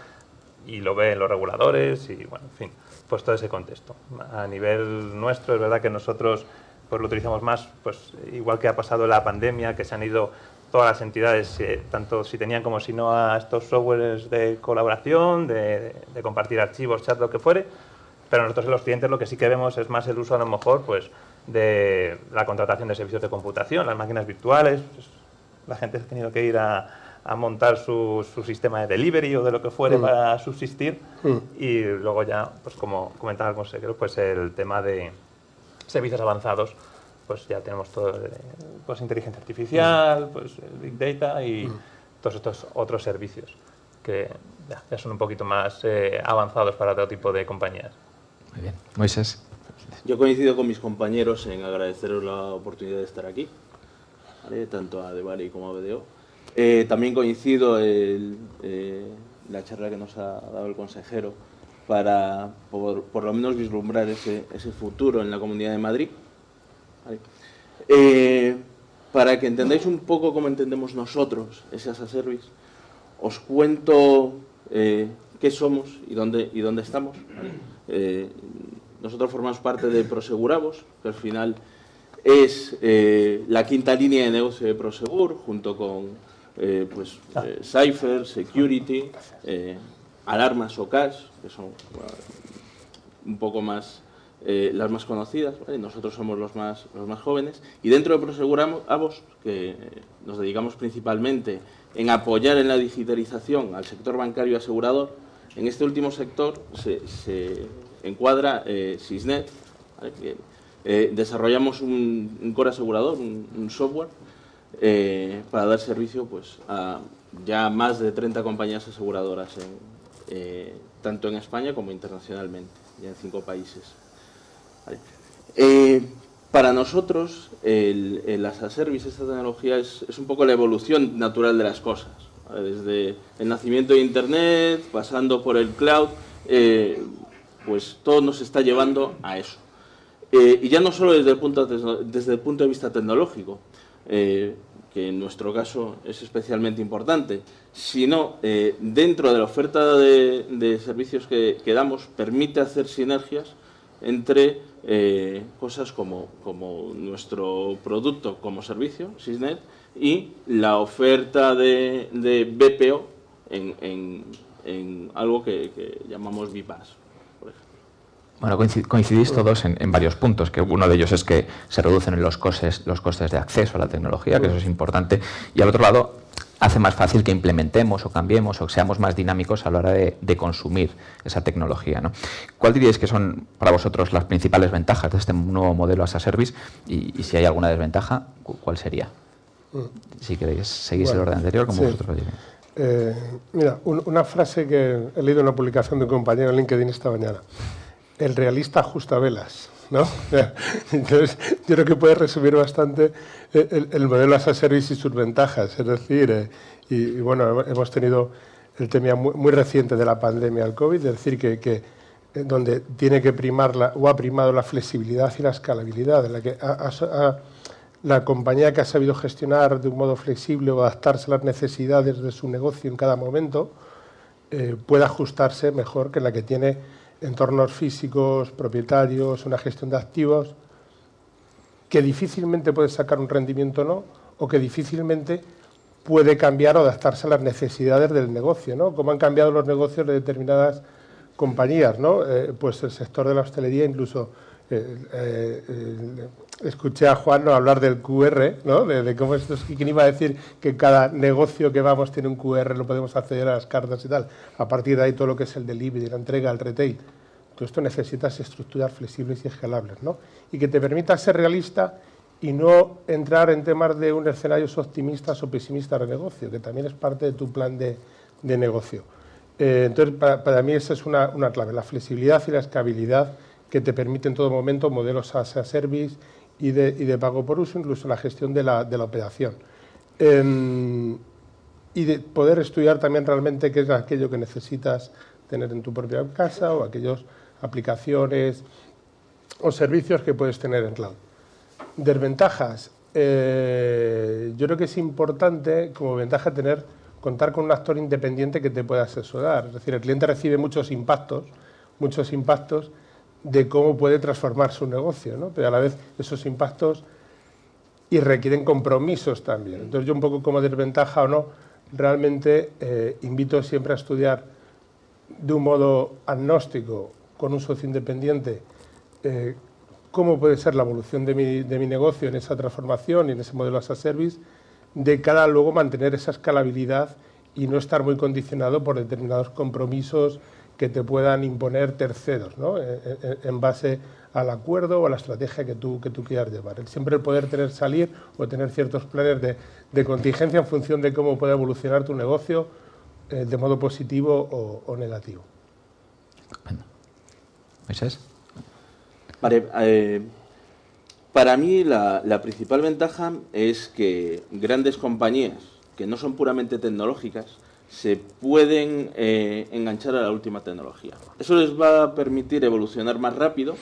y lo ve en los reguladores y bueno, en fin, pues todo ese contexto. A nivel nuestro es verdad que nosotros pues lo utilizamos más, pues igual que ha pasado la pandemia, que se han ido todas las entidades, eh, tanto si tenían como si no, a estos softwares de colaboración, de, compartir archivos, chat, lo que fuere. Pero nosotros en los clientes lo que sí que vemos es más el uso a lo mejor pues, de la contratación de servicios de computación, las máquinas virtuales. Pues, la gente ha tenido que ir a, montar su, sistema de delivery o de lo que fuere mm. para subsistir. Mm. Y luego ya, pues como comentaba el consejero, pues el tema de servicios avanzados pues ya tenemos todo, eh, pues inteligencia artificial, mm. pues big data y todos estos otros servicios que ya, son un poquito más eh, avanzados para otro tipo de compañías. Muy bien. Moisés. Yo coincido con mis compañeros en agradeceros la oportunidad de estar aquí, tanto a Debari como a BDO. Eh, también coincido en la charla que nos ha dado el consejero para por, lo menos vislumbrar ese, ese futuro en la Comunidad de Madrid. Eh, para que entendáis un poco cómo entendemos nosotros ese as service, os cuento eh, qué somos y dónde, y dónde estamos. Eh, nosotros formamos parte de Proseguramos, que al final es la quinta línea de negocio de Prosegur, junto con pues, ah. Cypher, Security, alarmas o cash, que son un poco más eh, las más conocidas, nosotros somos los más, los más jóvenes, y dentro de Proseguramos, que nos dedicamos principalmente en apoyar en la digitalización al sector bancario y asegurador, en este último sector se, encuadra eh, Sysnet, eh, desarrollamos un, core asegurador, un, software, eh, para dar servicio pues, a ya más de 30 compañías aseguradoras, tanto en España como internacionalmente, ya en cinco países. Eh, para nosotros, el, el as a service, esta tecnología, es, un poco la evolución natural de las cosas. Desde el nacimiento de Internet, pasando por el cloud, eh, pues todo nos está llevando a eso. Eh, y ya no solo desde el punto de, vista tecnológico, que en nuestro caso es especialmente importante, sino dentro de la oferta de, servicios que, damos, permite hacer sinergias entre eh, cosas como, como, nuestro producto como servicio, Sysnet, y la oferta de, BPO en, en, en, algo que, que llamamos BIPAS. Bueno, coincidís todos en, en, varios puntos, que uno de ellos es que se reducen los costes, los costes de acceso a la tecnología, que eso es importante, y al otro lado hace más fácil que implementemos o cambiemos o que seamos más dinámicos a la hora de, consumir esa tecnología. ¿no? ¿Cuál diríais que son para vosotros las principales ventajas de este nuevo modelo as a service? Y, si hay alguna desventaja, ¿cuál sería? Si queréis, seguís el orden anterior, como vosotros lo eh, mira, una frase que he leído en una publicación de un compañero en LinkedIn esta mañana. El realista ajusta velas. ¿no? Entonces, yo creo que puede resumir bastante el, modelo as a service y sus ventajas. Es decir, eh, y, bueno, hemos tenido el tema muy, reciente de la pandemia del COVID, es decir, que, que eh, donde tiene que primar la, o ha primado la flexibilidad y la escalabilidad, en la que la compañía que ha sabido gestionar de un modo flexible o adaptarse a las necesidades de su negocio en cada momento, eh, puede ajustarse mejor que la que tiene entornos físicos, propietarios, una gestión de activos, que difícilmente puede sacar un rendimiento no, o que difícilmente puede cambiar o adaptarse a las necesidades del negocio, ¿no? Como han cambiado los negocios de determinadas compañías, ¿no? Eh, pues el sector de la hostelería incluso eh, eh, escuché a Juan hablar del QR, ¿no? de, cómo esto es, quién iba a decir que cada negocio que vamos tiene un QR, lo podemos acceder a las cartas y tal. A partir de ahí todo lo que es el delivery, la entrega, el retail. Todo esto necesitas estructuras flexibles y escalables, ¿no? Y que te permita ser realista y no entrar en temas de un escenarios optimistas o pesimistas de negocio, que también es parte de tu plan de, de negocio. Eh, entonces, para, para, mí esa es una, una clave, la flexibilidad y la escalabilidad que te permite en todo momento modelos as a service y de, y de pago por uso, incluso la gestión de la, de la operación. Em, y de poder estudiar también realmente qué es aquello que necesitas tener en tu propia casa o aquellas aplicaciones o servicios que puedes tener en cloud. Desventajas. Eh, yo creo que es importante como ventaja tener contar con un actor independiente que te pueda asesorar. Es decir, el cliente recibe muchos impactos, muchos impactos de cómo puede transformar su negocio, ¿no? pero a la vez esos impactos y requieren compromisos también. Entonces yo un poco como desventaja o no, realmente eh, invito siempre a estudiar de un modo agnóstico con un socio independiente eh, cómo puede ser la evolución de mi, de mi, negocio en esa transformación y en ese modelo as a service, de cara a luego mantener esa escalabilidad y no estar muy condicionado por determinados compromisos que te puedan imponer terceros, ¿no? en, en, en, base al acuerdo o a la estrategia que tú, que tú quieras llevar. Siempre el poder tener salir o tener ciertos planes de, de contingencia en función de cómo puede evolucionar tu negocio eh, de modo positivo o, o negativo. Bueno. ¿Moisés? Vale, eh, para mí la, la, principal ventaja es que grandes compañías que no son puramente tecnológicas se pueden eh, enganchar a la última tecnología. Eso les va a permitir evolucionar más rápido,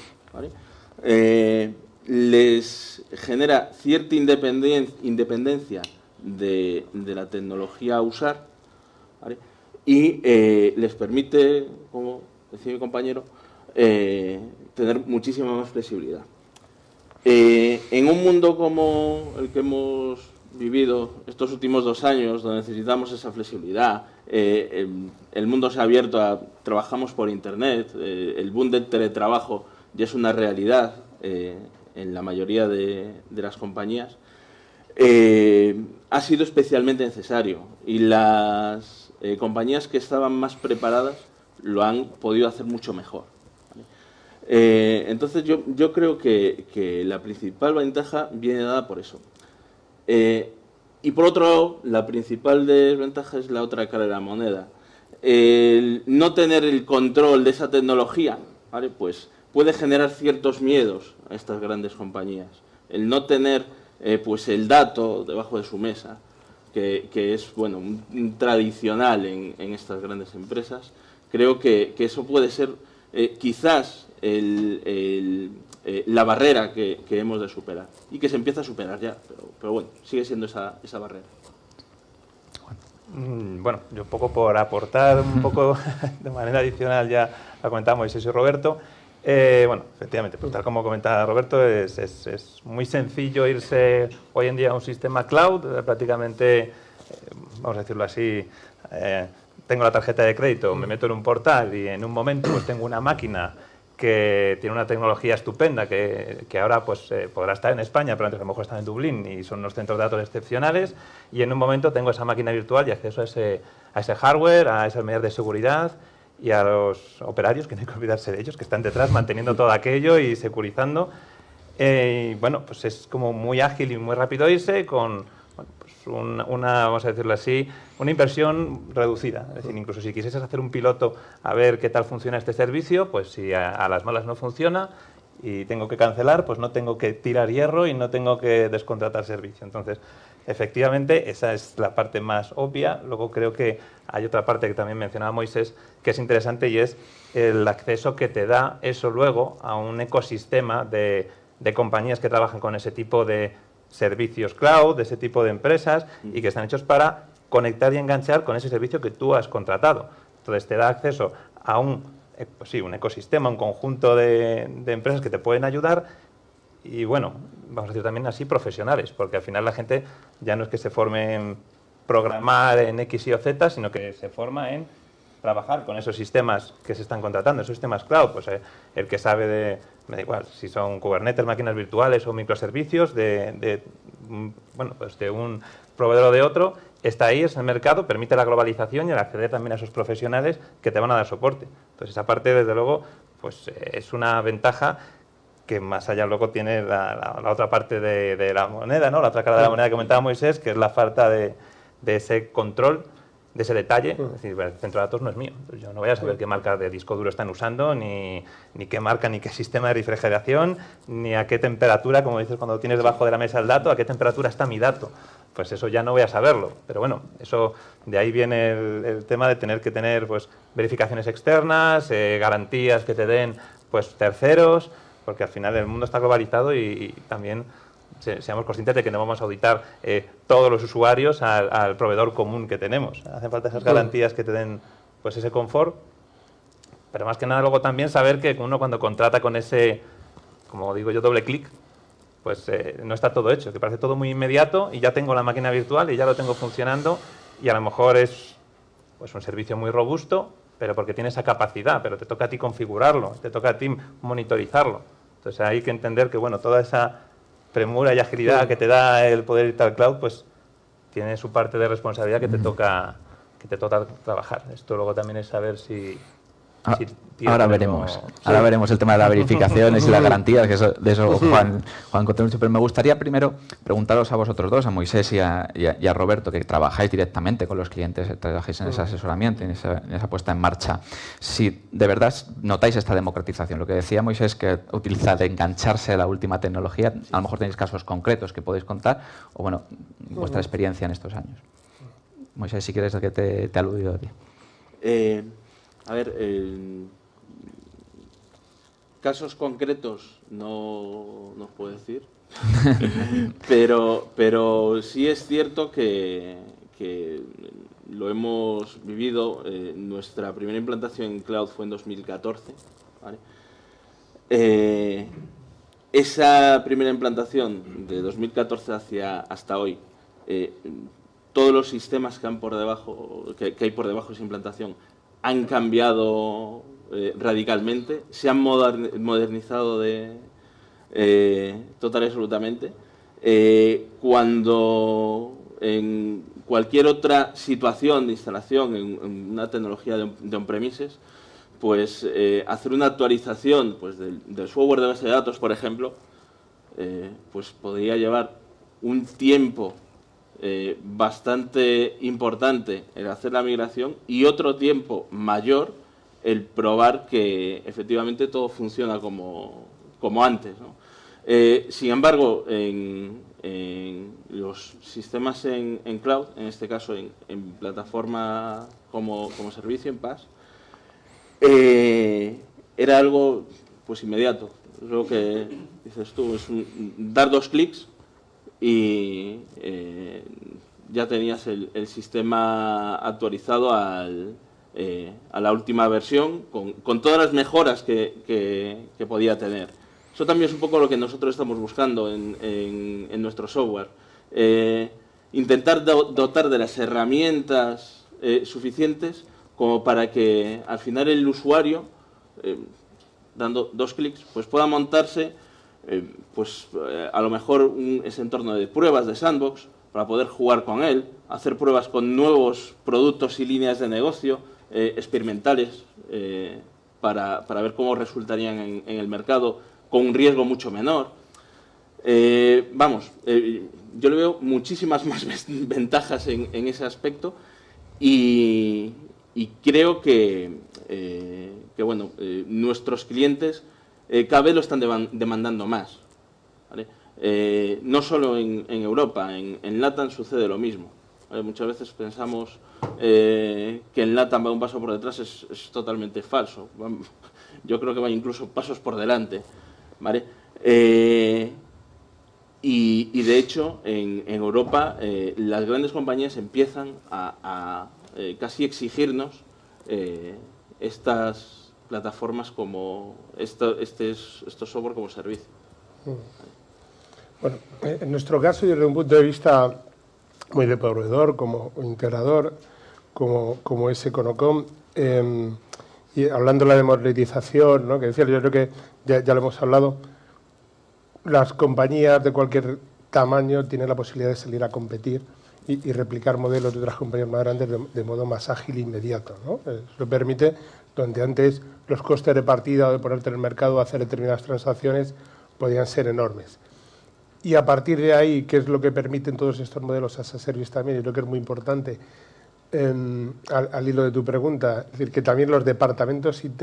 eh, les genera cierta independen independencia de, la tecnología a usar y eh, les permite, como decía mi compañero, tener muchísima más flexibilidad. En un mundo como el que hemos vivido estos últimos dos años, donde necesitamos esa flexibilidad, eh, el, el, mundo se ha abierto a trabajamos por Internet, eh, el boom del teletrabajo ya es una realidad eh, en la mayoría de, las compañías, ha sido especialmente necesario y las compañías que estaban más preparadas lo han podido hacer mucho mejor. Eh, entonces yo, yo creo que, que, la principal ventaja viene dada por eso. Eh, y por otro lado, la principal desventaja es la otra cara de la moneda. El no tener el control de esa tecnología, ¿vale? pues puede generar ciertos miedos a estas grandes compañías. El no tener eh, pues el dato debajo de su mesa, que, que es bueno, tradicional en, en, estas grandes empresas, creo que, que eso puede ser eh, quizás el, eh, la barrera que, que, hemos de superar y que se empieza a superar ya, pero, pero bueno, sigue siendo esa, esa barrera. Mm, bueno, yo un poco por aportar un poco de manera adicional ya lo comentaba Moisés y Roberto. Eh, bueno, efectivamente, pues tal como comentaba Roberto, es, es, es, muy sencillo irse hoy en día a un sistema cloud, prácticamente, eh, vamos a decirlo así, eh, tengo la tarjeta de crédito, me meto en un portal y en un momento pues tengo una máquina que tiene una tecnología estupenda, que, que ahora pues, eh, podrá estar en España, pero antes a lo mejor está en Dublín y son unos centros de datos excepcionales, y en un momento tengo esa máquina virtual y acceso a ese, a ese hardware, a esas medidas de seguridad y a los operarios, que no hay que olvidarse de ellos, que están detrás manteniendo todo aquello y securizando. Eh, y bueno, pues es como muy ágil y muy rápido irse con una, vamos a decirlo así, una inversión reducida. Es decir, incluso si quisieses hacer un piloto a ver qué tal funciona este servicio, pues si a, las malas no funciona y tengo que cancelar, pues no tengo que tirar hierro y no tengo que descontratar servicio. Entonces, efectivamente, esa es la parte más obvia. Luego creo que hay otra parte que también mencionaba Moisés, que es interesante y es el acceso que te da eso luego a un ecosistema de compañías que trabajan con ese tipo de servicios cloud, de ese tipo de empresas y que están hechos para conectar y enganchar con ese servicio que tú has contratado. Entonces te da acceso a un, pues sí, un ecosistema, un conjunto de, de, empresas que te pueden ayudar y bueno, vamos a decir también así profesionales, porque al final la gente ya no es que se forme en programar en X y o Z, sino que se forma en trabajar con esos sistemas que se están contratando, esos sistemas cloud, pues eh, el que sabe de, me da igual, si son Kubernetes, máquinas virtuales o microservicios de, de, bueno, pues de un proveedor o de otro, está ahí, es el mercado, permite la globalización y el acceder también a esos profesionales que te van a dar soporte. Entonces esa parte, desde luego, pues eh, es una ventaja que más allá luego tiene la, la, la otra parte de, de, la moneda, ¿no? la otra cara de la moneda que comentaba Moisés, que es la falta de, de ese control de ese detalle, es decir, el centro de datos no es mío. Yo no voy a saber qué marca de disco duro están usando, ni, ni, qué marca, ni qué sistema de refrigeración, ni a qué temperatura, como dices cuando tienes debajo de la mesa el dato, a qué temperatura está mi dato. Pues eso ya no voy a saberlo. Pero bueno, eso de ahí viene el, tema de tener que tener pues, verificaciones externas, eh, garantías que te den pues, terceros, porque al final el mundo está globalizado y también seamos conscientes de que no vamos a auditar eh, todos los usuarios al, proveedor común que tenemos. Hacen falta esas garantías que te den pues, ese confort, pero más que nada luego también saber que uno cuando contrata con ese, como digo yo, doble clic, pues eh, no está todo hecho, que parece todo muy inmediato y ya tengo la máquina virtual y ya lo tengo funcionando y a lo mejor es pues, un servicio muy robusto, pero porque tiene esa capacidad, pero te toca a ti configurarlo, te toca a ti monitorizarlo. Entonces hay que entender que bueno, toda esa premura y agilidad que te da el poder ir al cloud, pues tiene su parte de responsabilidad que te toca que te toca trabajar. Esto luego también es saber si, Ah, ahora veremos, ahora veremos el tema de la verificación y las garantías, que de eso Juan, Juan mucho. Pero me gustaría primero preguntaros a vosotros dos, a Moisés y a, Roberto, que trabajáis directamente con los clientes, trabajáis en ese asesoramiento, en esa, en esa, puesta en marcha, si de verdad notáis esta democratización. Lo que decía Moisés, que utiliza de engancharse a la última tecnología, a lo mejor tenéis casos concretos que podéis contar, o bueno, vuestra experiencia en estos años. Moisés, si quieres, que te, te aludido a ti. Eh, a ver, casos concretos no, os puedo decir, pero, pero sí es cierto que, lo hemos vivido. Eh, nuestra primera implantación en cloud fue en 2014. Eh, esa primera implantación de 2014 hacia hasta hoy, eh, todos los sistemas que, que, hay por debajo de esa implantación han cambiado eh, radicalmente, se han modernizado de, eh, total y absolutamente. Eh, cuando en cualquier otra situación de instalación en, una tecnología de, on-premises, pues hacer una actualización pues, del, del, software de base de datos, por ejemplo, pues podría llevar un tiempo bastante importante el hacer la migración y otro tiempo mayor el probar que efectivamente todo funciona como, como antes. Eh, sin embargo, en, los sistemas en, cloud, en este caso en, plataforma como, como, servicio, en PaaS, eh, era algo pues inmediato. Lo que dices tú es dar dos clics y eh, ya tenías el, sistema actualizado eh, a la última versión con, todas las mejoras que, podía tener. Eso también es un poco lo que nosotros estamos buscando en, nuestro software. Eh, intentar dotar de las herramientas suficientes como para que al final el usuario, dando dos clics, pues pueda montarse eh, pues eh, a lo mejor ese entorno de pruebas de sandbox para poder jugar con él, hacer pruebas con nuevos productos y líneas de negocio eh, experimentales para, ver cómo resultarían en, el mercado con un riesgo mucho menor. vamos, yo le veo muchísimas más ventajas en, ese aspecto y, creo que, que bueno, nuestros clientes eh, cada vez lo están demandando más. Eh, no solo en, Europa, en, en, LATAM sucede lo mismo. Muchas veces pensamos eh, que en LATAM va un paso por detrás, es, totalmente falso. Yo creo que va incluso pasos por delante. Y, de hecho, en, Europa las grandes compañías empiezan a, casi exigirnos estas plataformas como esto, este es, estos software como servicio. Mm. Bueno, eh, en nuestro caso, desde un punto de vista muy de proveedor, como integrador, como, como es Econocom, em, y hablando de la democratización, ¿no? que decía, yo creo que ya, ya, lo hemos hablado, las compañías de cualquier tamaño tienen la posibilidad de salir a competir y, replicar modelos de otras compañías más grandes de, modo más ágil e inmediato. ¿no? Eso permite donde antes los costes de partida o de ponerte en el mercado o hacer determinadas transacciones podían ser enormes. Y a partir de ahí, ¿qué es lo que permiten todos estos modelos as a service también? Y creo que es muy importante, al, hilo de tu pregunta, es decir, que también los departamentos IT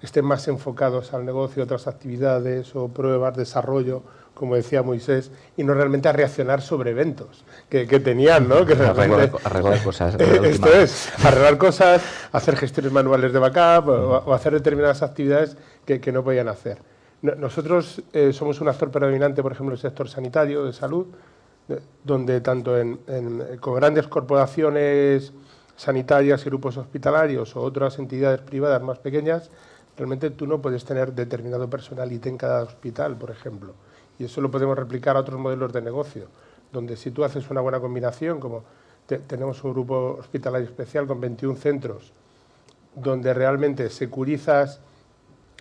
estén más enfocados al negocio, otras actividades o pruebas, desarrollo, como decía Moisés, y no realmente a reaccionar sobre eventos que, tenían, ¿no? Que arreglar, cosas. esto es, arreglar cosas, hacer gestiones manuales de backup o, hacer determinadas actividades que, no podían hacer. Nosotros eh, somos un actor predominante, por ejemplo, en el sector sanitario, de salud, donde tanto en, con grandes corporaciones sanitarias y grupos hospitalarios o otras entidades privadas más pequeñas, realmente tú no puedes tener determinado personal IT en cada hospital, por ejemplo. Y eso lo podemos replicar a otros modelos de negocio, donde si tú haces una buena combinación, como tenemos un grupo hospitalario especial con 21 centros, donde realmente securizas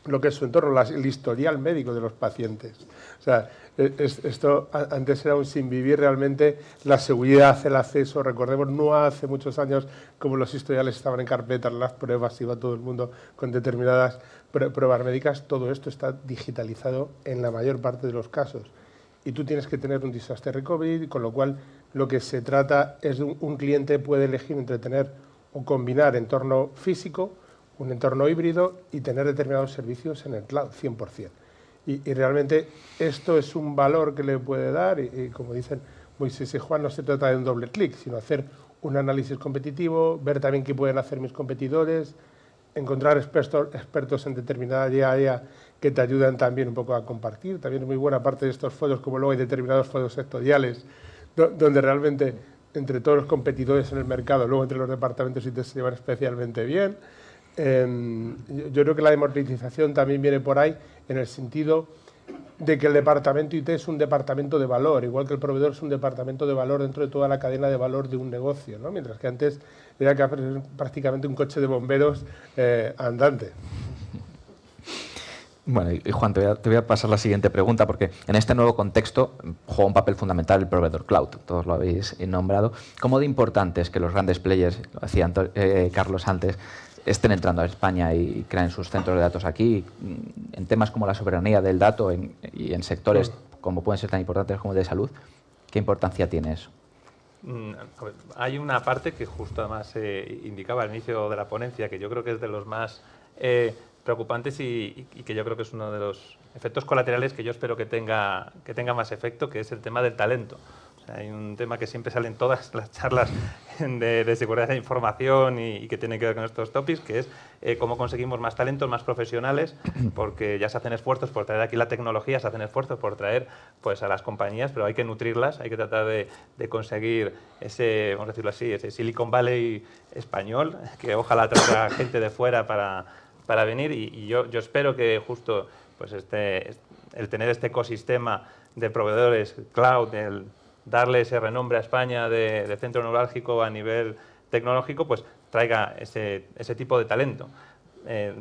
lo que es su entorno, el historial médico de los pacientes. O sea, e, esto antes era un sin vivir realmente la seguridad, el acceso. Recordemos, no hace muchos años como los historiales estaban en carpetas, las pruebas, iba todo el mundo con determinadas pruebas médicas. Todo esto está digitalizado en la mayor parte de los casos. Y tú tienes que tener un disaster recovery, con lo cual lo que se trata es de un, un cliente puede elegir entre tener o combinar entorno físico un entorno híbrido y tener determinados servicios en el cloud, 100%. Y, y realmente esto es un valor que le puede dar, y, como dicen Moisés y Juan, no se trata de un doble clic, sino hacer un análisis competitivo, ver también qué pueden hacer mis competidores, encontrar expertos, expertos en determinada área que te ayudan también un poco a compartir. También es muy buena parte de estos foros, como luego hay determinados foros sectoriales, donde realmente entre todos los competidores en el mercado, luego entre los departamentos IT se llevan especialmente bien. Em, yo creo que la democratización también viene por ahí en el sentido de que el departamento IT es un departamento de valor, igual que el proveedor es un departamento de valor dentro de toda la cadena de valor de un negocio, ¿no? mientras que antes era prácticamente un coche de bomberos eh, andante. Bueno, y Juan, te voy, a, pasar la siguiente pregunta, porque en este nuevo contexto juega un papel fundamental el proveedor cloud, todos lo habéis nombrado. ¿Cómo de importante es que los grandes players, lo decía eh, Carlos antes, estén entrando a España y creen sus centros de datos aquí, mm, en temas como la soberanía del dato y en sectores como pueden ser tan importantes como el de salud, ¿qué importancia tiene eso? Mm, hay una parte que justo además eh, indicaba al inicio de la ponencia, que yo creo que es de los más eh, preocupantes y, que yo creo que es uno de los efectos colaterales que yo espero que tenga, que tenga más efecto, que es el tema del talento hay un tema que siempre sale en todas las charlas de, seguridad de información y, que tiene que ver con estos topics, que es eh, cómo conseguimos más talentos, más profesionales, porque ya se hacen esfuerzos por traer aquí la tecnología, se hacen esfuerzos por traer pues, a las compañías, pero hay que nutrirlas, hay que tratar de, conseguir ese, vamos a decirlo así, ese Silicon Valley español, que ojalá traiga gente de fuera para, para venir y, yo, yo, espero que justo pues este, el tener este ecosistema de proveedores cloud, el darle ese renombre a España de, centro neurálgico a nivel tecnológico, pues traiga ese, tipo de talento. Eh,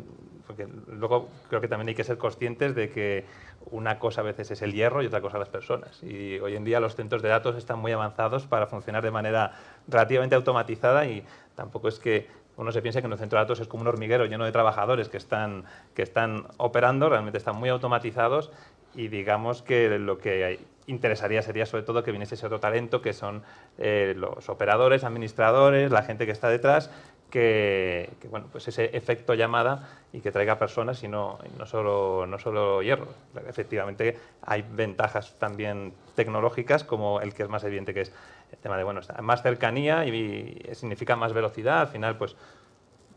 porque luego creo que también hay que ser conscientes de que una cosa a veces es el hierro y otra cosa las personas. Y hoy en día los centros de datos están muy avanzados para funcionar de manera relativamente automatizada y tampoco es que uno se piense que un centro de datos es como un hormiguero lleno de trabajadores que están, que están operando, realmente están muy automatizados y digamos que lo que interesaría sería sobre todo que viniese ese otro talento que son eh, los operadores, administradores, la gente que está detrás, que, bueno, pues ese efecto llamada y que traiga personas y no, no, solo, no solo hierro. Efectivamente hay ventajas también tecnológicas como el que es más evidente que es el tema de bueno, más cercanía y, y significa más velocidad. Al final, pues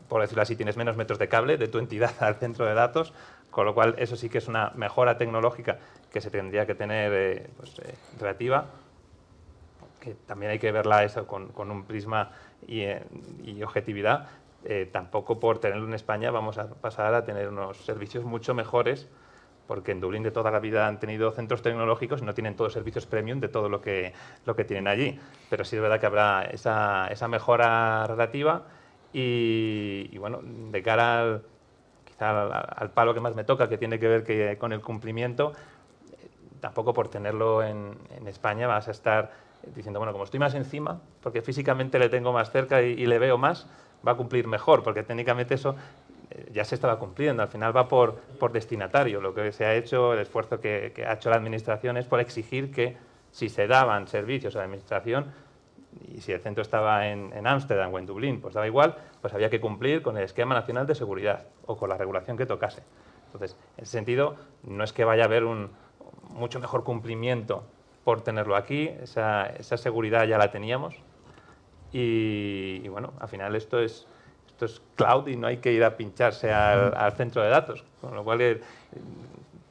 por decirlo así, tienes menos metros de cable de tu entidad al centro de datos, con lo cual eso sí que es una mejora tecnológica que se tendría que tener eh, pues, eh, relativa, que también hay que verla eso con, un prisma y, eh, objetividad. tampoco por tenerlo en España vamos a pasar a tener unos servicios mucho mejores, porque en Dublín de toda la vida han tenido centros tecnológicos y no tienen todos servicios premium de todo lo que, lo que tienen allí. Pero sí es verdad que habrá esa, esa mejora relativa y, bueno, de cara al, al, palo que más me toca, que tiene que ver que, con el cumplimiento, tampoco por tenerlo en, España vas a estar diciendo, bueno, como estoy más encima, porque físicamente le tengo más cerca y, le veo más, va a cumplir mejor, porque técnicamente eso eh, ya se estaba cumpliendo, al final va por, por destinatario. Lo que se ha hecho, el esfuerzo que, ha hecho la Administración es por exigir que si se daban servicios a la Administración, y si el centro estaba en Ámsterdam o en Dublín, pues daba igual, pues había que cumplir con el esquema nacional de seguridad o con la regulación que tocase. Entonces, en ese sentido, no es que vaya a haber un mucho mejor cumplimiento por tenerlo aquí, esa, esa seguridad ya la teníamos. Y, bueno, al final esto es, esto es cloud y no hay que ir a pincharse al, centro de datos, con lo cual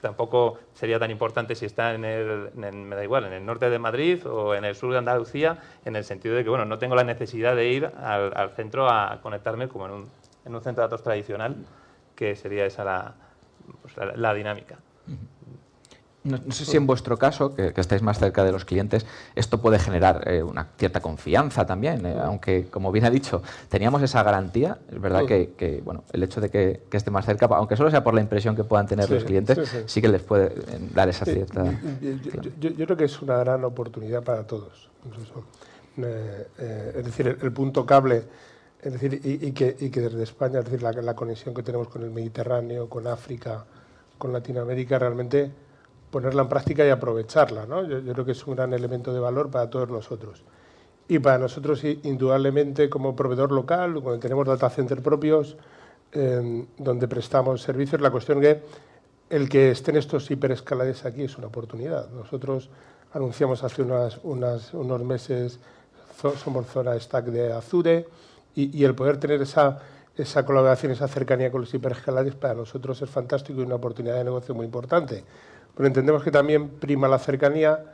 tampoco sería tan importante si está en el, me da igual, en el norte de Madrid o en el sur de Andalucía, en el sentido de que bueno, no tengo la necesidad de ir al, centro a conectarme como en un, en un, centro de datos tradicional, que sería esa la, pues, la dinámica. No, sé si en vuestro caso, que, estáis más cerca de los clientes, esto puede generar eh, una cierta confianza también, eh, aunque, como bien ha dicho, teníamos esa garantía, es verdad que, bueno, el hecho de que, esté más cerca, aunque solo sea por la impresión que puedan tener los clientes, sí, que les puede eh, dar esa cierta... Yo, yo, creo que es una gran oportunidad para todos. es decir, el, punto cable, es decir, y, que, y que desde España, es decir, la, la conexión que tenemos con el Mediterráneo, con África, con Latinoamérica, realmente ponerla en práctica y aprovecharla. ¿no? Yo, creo que es un gran elemento de valor para todos nosotros. Y para nosotros, indudablemente, como proveedor local, cuando tenemos data center propios, em, donde prestamos servicios, la cuestión que el que estén estos hiperescalades aquí es una oportunidad. Nosotros anunciamos hace unas, unos meses, somos zona stack de Azure, y, el poder tener esa, esa colaboración, esa cercanía con los hiperescalades, para nosotros es fantástico y una oportunidad de negocio muy importante pero entendemos que también prima la cercanía,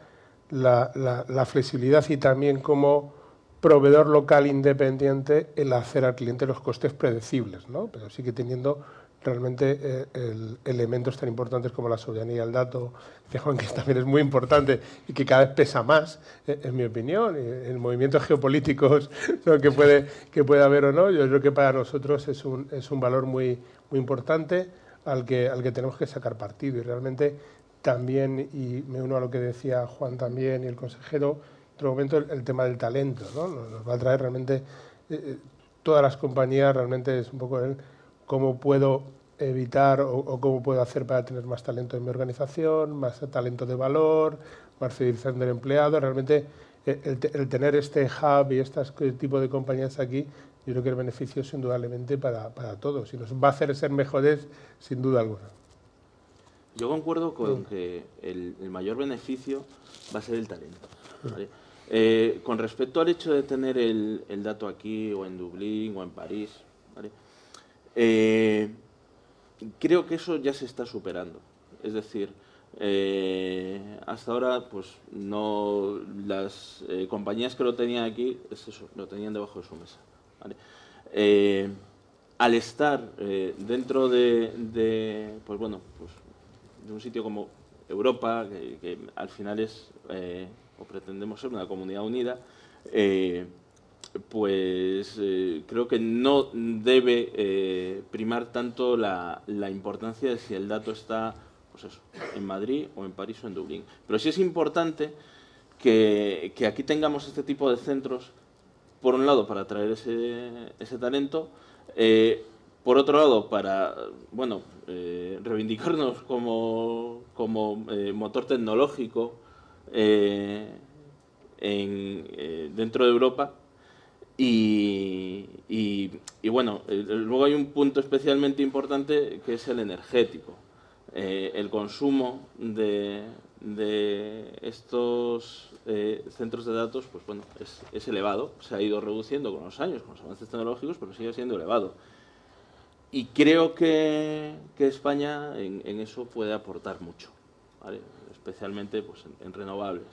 la, flexibilidad y también como proveedor local independiente el hacer al cliente los costes predecibles, ¿no? pero sigue teniendo realmente eh, elementos tan importantes como la soberanía del dato, que también es muy importante y que cada vez pesa más, eh, en mi opinión, en movimientos geopolíticos que puede, que puede haber o no, yo creo que para nosotros es un, es un valor muy, muy importante al que, al que tenemos que sacar partido y realmente también, y me uno a lo que decía Juan también y el consejero, en otro momento el, tema del talento, ¿no? Nos va a traer realmente, eh, eh, todas las compañías realmente es un poco el cómo puedo evitar o, cómo puedo hacer para tener más talento en mi organización, más talento de valor, más fidelización del empleado. Realmente eh, el, tener este hub y este tipo de compañías aquí, yo creo que el beneficio es indudablemente para, para todos y nos va a hacer ser mejores sin duda alguna. Yo concuerdo con que el, mayor beneficio va a ser el talento. Eh, con respecto al hecho de tener el, dato aquí o en Dublín o en París, eh, creo que eso ya se está superando. Es decir, eh, hasta ahora, pues no las compañías que lo tenían aquí, es eso, lo tenían debajo de su mesa. al estar dentro de, de, pues bueno, pues de un sitio como Europa, que, al final es, eh, o pretendemos ser una comunidad unida, eh, pues eh, creo que no debe primar tanto la, importancia de si el dato está pues eso, en Madrid o en París o en Dublín. Pero sí es importante que, aquí tengamos este tipo de centros, por un lado, para atraer ese, ese talento, por otro lado, para bueno, eh, reivindicarnos como, como eh, motor tecnológico eh, en, dentro de Europa. Y, y, bueno, luego hay un punto especialmente importante que es el energético. el consumo de, de estos centros de datos pues bueno, es elevado, se ha ido reduciendo con los años, con los avances tecnológicos, pero sigue siendo elevado. Y creo que, España en, eso puede aportar mucho, especialmente pues, en, renovables.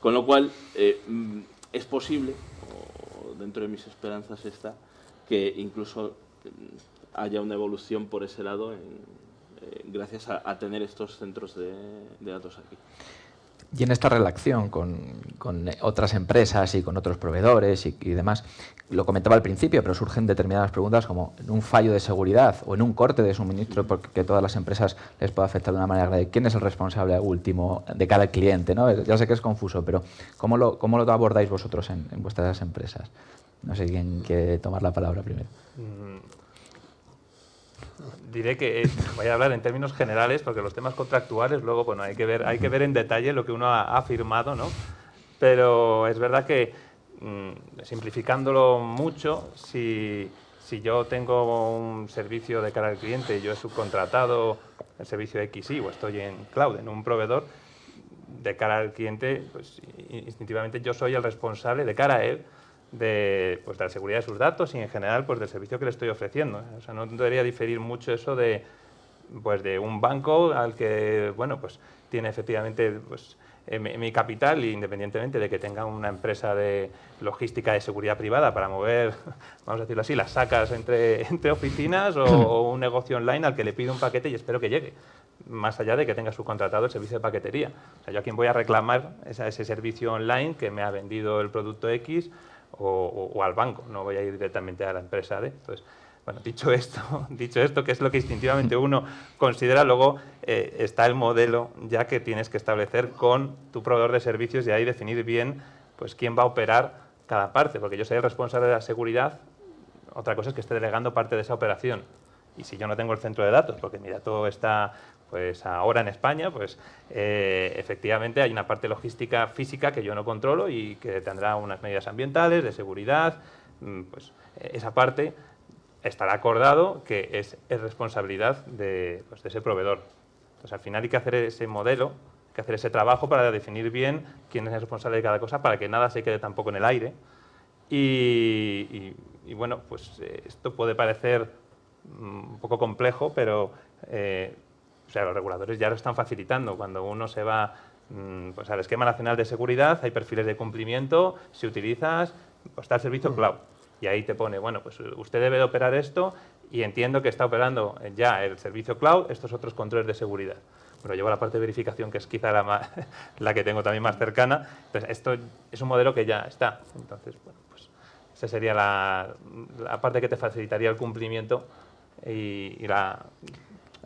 Con lo cual, eh, mm, es posible, o dentro de mis esperanzas está, que incluso mm, haya una evolución por ese lado eh, gracias a, tener estos centros de datos aquí. Y en esta relación con, otras empresas y con otros proveedores y, demás, lo comentaba al principio, pero surgen determinadas preguntas como en un fallo de seguridad o en un corte de suministro porque todas las empresas les puede afectar de una manera grave. ¿Quién es el responsable último de cada cliente? ¿no? Ya sé que es confuso, pero ¿cómo lo, cómo lo abordáis vosotros en, vuestras empresas? No sé quién quiere tomar la palabra primero. Mm, diré que voy a hablar en términos generales porque los temas contractuales luego bueno hay que ver hay que ver en detalle lo que uno ha, firmado no pero es verdad que mm, simplificándolo mucho, si, si yo tengo un servicio de cara al cliente y yo he subcontratado el servicio XY o estoy en cloud, en un proveedor, de cara al cliente, pues instintivamente yo soy el responsable de cara a él de, pues, de la seguridad de sus datos y en general pues, del servicio que le estoy ofreciendo. O sea, no debería diferir mucho eso de, pues, de un banco al que bueno, pues, tiene efectivamente pues, eh, mi capital, independientemente de que tenga una empresa de logística de seguridad privada para mover, vamos a decirlo así, las sacas entre, entre oficinas o, un negocio online al que le pido un paquete y espero que llegue, más allá de que tenga subcontratado el servicio de paquetería. O sea, yo a quien voy a reclamar es a ese servicio online que me ha vendido el producto X o, al banco, no voy a ir directamente a la empresa. Entonces, bueno, dicho esto, dicho esto, que es lo que instintivamente uno considera, luego eh, está el modelo ya que tienes que establecer con tu proveedor de servicios y ahí definir bien pues quién va a operar cada parte, porque yo soy el responsable de la seguridad, otra cosa es que esté delegando parte de esa operación. Y si yo no tengo el centro de datos, porque mi dato está pues ahora en España, pues eh, efectivamente hay una parte logística física que yo no controlo y que tendrá unas medidas ambientales, de seguridad, mm, pues esa parte estará acordado que es, responsabilidad de, pues, de, ese proveedor. Entonces, al final hay que hacer ese modelo, hay que hacer ese trabajo para definir bien quién es el responsable de cada cosa, para que nada se quede tampoco en el aire. Y, bueno, pues eh, esto puede parecer mm, un poco complejo, pero eh, sea, los reguladores ya lo están facilitando. Cuando uno se va mm, pues, al esquema nacional de seguridad, hay perfiles de cumplimiento, si utilizas, pues está el servicio mm. cloud y ahí te pone, bueno, pues usted debe de operar esto y entiendo que está operando ya el servicio cloud, estos otros controles de seguridad. Bueno, llevo la parte de verificación, que es quizá la, la que tengo también más cercana. Entonces, esto es un modelo que ya está. Entonces, bueno, pues esa sería la, la parte que te facilitaría el cumplimiento y, y la,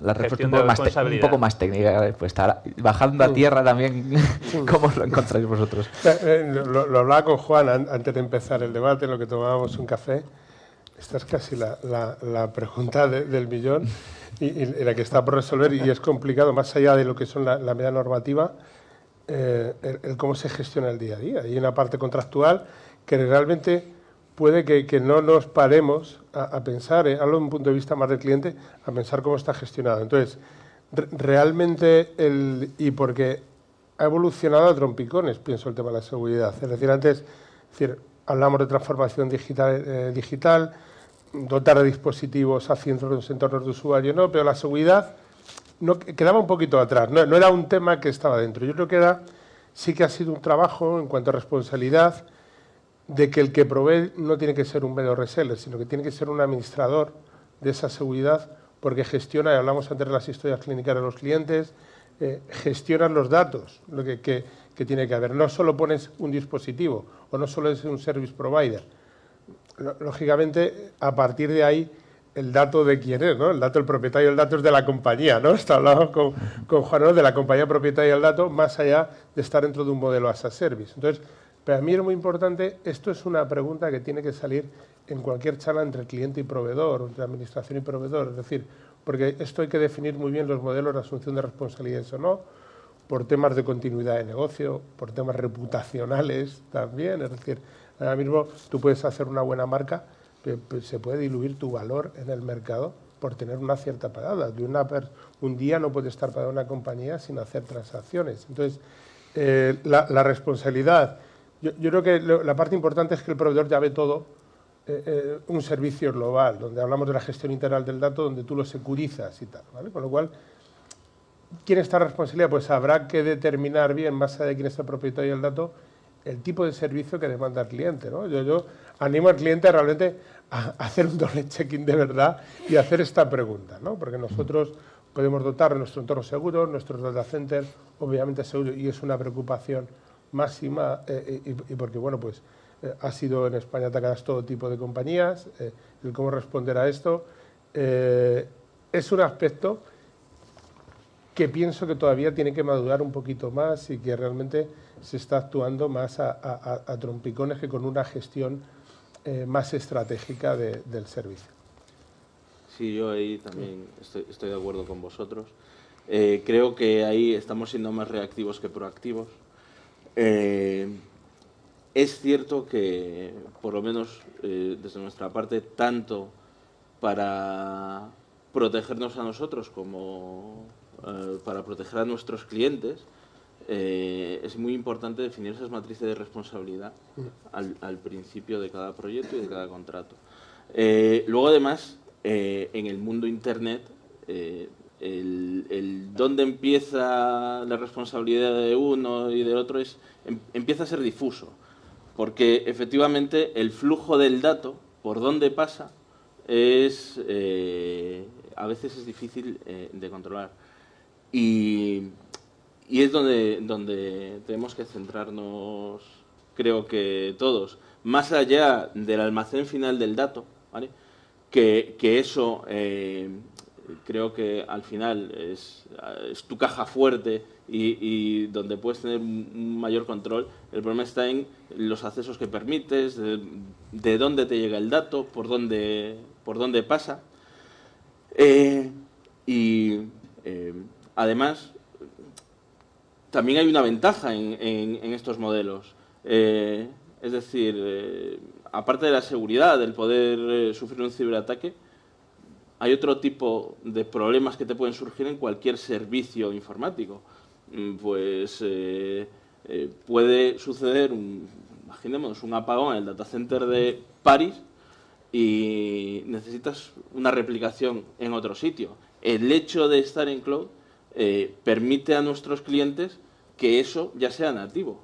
la respuesta un poco, más un poco más técnica. Pues estar bajando a tierra también, ¿cómo lo encontráis vosotros? Eh, eh, lo, hablaba con Juan antes de empezar el debate, en lo que tomábamos un café. Esta es casi la, la, pregunta del millón y, la que está por resolver y es complicado, más allá de lo que son la, media normativa, eh, el, cómo se gestiona el día a día. Hay una parte contractual que realmente puede que, no nos paremos a, pensar, eh, hablo de un punto de vista más del cliente, a pensar cómo está gestionado. Entonces, realmente, el, y porque ha evolucionado a trompicones, pienso el tema de la seguridad. Es decir, antes decir, hablamos de transformación digital, eh, digital dotar de dispositivos a cientos de entornos de usuario, no, pero la seguridad no, quedaba un poquito atrás, no, no era un tema que estaba dentro. Yo creo que era, sí que ha sido un trabajo en cuanto a responsabilidad, de que el que provee no tiene que ser un medio reseller, sino que tiene que ser un administrador de esa seguridad, porque gestiona, y hablamos antes de las historias clínicas de los clientes, eh, gestiona los datos, lo que, que, tiene que haber. No solo pones un dispositivo o no solo es un service provider. Lógicamente, a partir de ahí, el dato de quién es, ¿no? El dato del propietario el dato es de la compañía, ¿no? Está hablando con, con Juan de la compañía propietaria del dato, más allá de estar dentro de un modelo as a service. Entonces, pero a mí es muy importante, esto es una pregunta que tiene que salir en cualquier charla entre cliente y proveedor, entre administración y proveedor, es decir, porque esto hay que definir muy bien los modelos de asunción de responsabilidades o no, por temas de continuidad de negocio, por temas reputacionales también, es decir, ahora mismo tú puedes hacer una buena marca, pero se puede diluir tu valor en el mercado por tener una cierta pagada. De una un día no puede estar pagada una compañía sin hacer transacciones. Entonces, eh, la responsabilidad yo, creo que la parte importante es que el proveedor ya ve todo, eh, eh, un servicio global, donde hablamos de la gestión integral del dato, donde tú lo securizas y tal. ¿vale? Con lo cual, ¿quién está responsabilidad? Pues habrá que determinar bien, más allá de quién es el propietario del dato, el tipo de servicio que demanda el cliente. ¿no? Yo, yo animo al cliente a realmente a hacer un doble check-in de verdad y hacer esta pregunta, ¿no? porque nosotros podemos dotar nuestro entorno seguro, nuestros data centers, obviamente seguro, y es una preocupación máxima eh, y, porque, bueno, pues eh, ha sido en España atacadas todo tipo de compañías, eh, el cómo responder a esto es un aspecto que pienso que todavía tiene que madurar un poquito más y que realmente se está actuando más a, trompicones que con una gestión más estratégica del servicio. Sí, yo ahí también estoy de acuerdo con vosotros. creo que ahí estamos siendo más reactivos que proactivos. Eh, es cierto que, por lo menos eh, desde nuestra parte, tanto para protegernos a nosotros como eh, para proteger a nuestros clientes, eh, es muy importante definir esas matrices de responsabilidad al, principio de cada proyecto y de cada contrato. luego, además, en el mundo Internet, el, dónde empieza la responsabilidad de uno y del otro es, em, empieza a ser difuso porque efectivamente el flujo del dato, por dónde pasa, es eh, a veces es difícil eh, de controlar. Y, es donde, donde tenemos que centrarnos, creo que todos, más allá del almacén final del dato, ¿vale? que, eso eh, creo que al final es, tu caja fuerte y, donde puedes tener un mayor control. El problema está en los accesos que permites, de, dónde te llega el dato, por dónde, por dónde pasa. Eh, y eh, además, también hay una ventaja en, estos modelos. Eh, es decir, aparte de la seguridad, del poder sufrir un ciberataque, hay otro tipo de problemas que te pueden surgir en cualquier servicio informático. Mm, pues eh, eh, puede suceder, un, imaginemos, un apagón en el data center de París y necesitas una replicación en otro sitio. El hecho de estar en cloud eh, permite a nuestros clientes que eso ya sea nativo.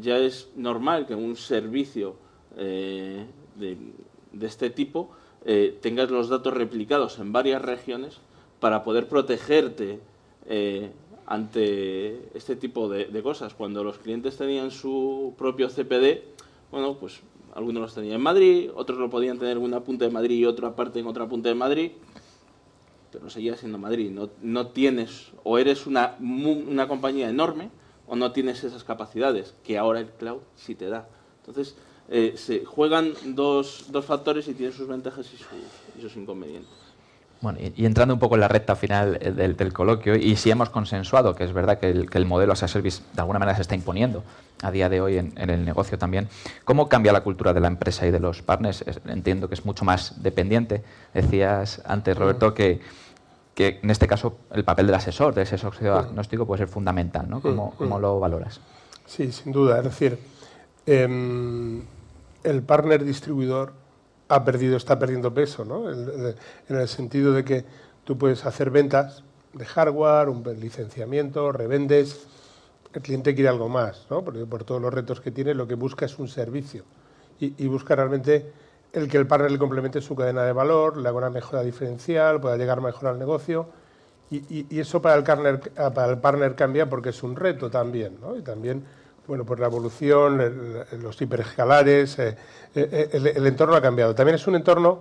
ya es normal que un servicio de, de, este tipo tengas los datos replicados en varias regiones para poder protegerte ante este tipo de, cosas. Cuando los clientes tenían su propio CPD, bueno, pues algunos los tenían en Madrid, otros lo podían tener en una punta de Madrid y otra parte en otra punta de Madrid, pero seguía siendo Madrid. No, no tienes, o eres una, una compañía enorme, o no tienes esas capacidades, que ahora el cloud sí te da. Entonces, eh, se juegan dos, dos factores y tienen sus ventajas y sus inconvenientes. Bueno, y, entrando un poco en la recta final eh, del, coloquio, y si hemos consensuado que es verdad que el, modelo as a service de alguna manera se está imponiendo a día de hoy en, el negocio también, ¿cómo cambia la cultura de la empresa y de los partners? entiendo que es mucho más dependiente. Decías antes, Roberto, que, que en este caso el papel del asesor, de ese socio diagnóstico, puede ser fundamental. ¿no? ¿Cómo, ¿Cómo, lo valoras? Sí, sin duda. Es decir, em, el partner distribuidor ha perdido, está perdiendo peso, ¿no? en, el sentido de que tú puedes hacer ventas de hardware, un licenciamiento, revendes, el cliente quiere algo más, ¿no? porque por todos los retos que tiene lo que busca es un servicio y, busca realmente el que el partner le complemente su cadena de valor, le haga una mejora diferencial, pueda llegar mejor al negocio y, eso para el, partner, para el partner cambia porque es un reto también ¿no? y también bueno, pues la evolución, los hiperescalares, eh, eh, el, entorno ha cambiado. También es un entorno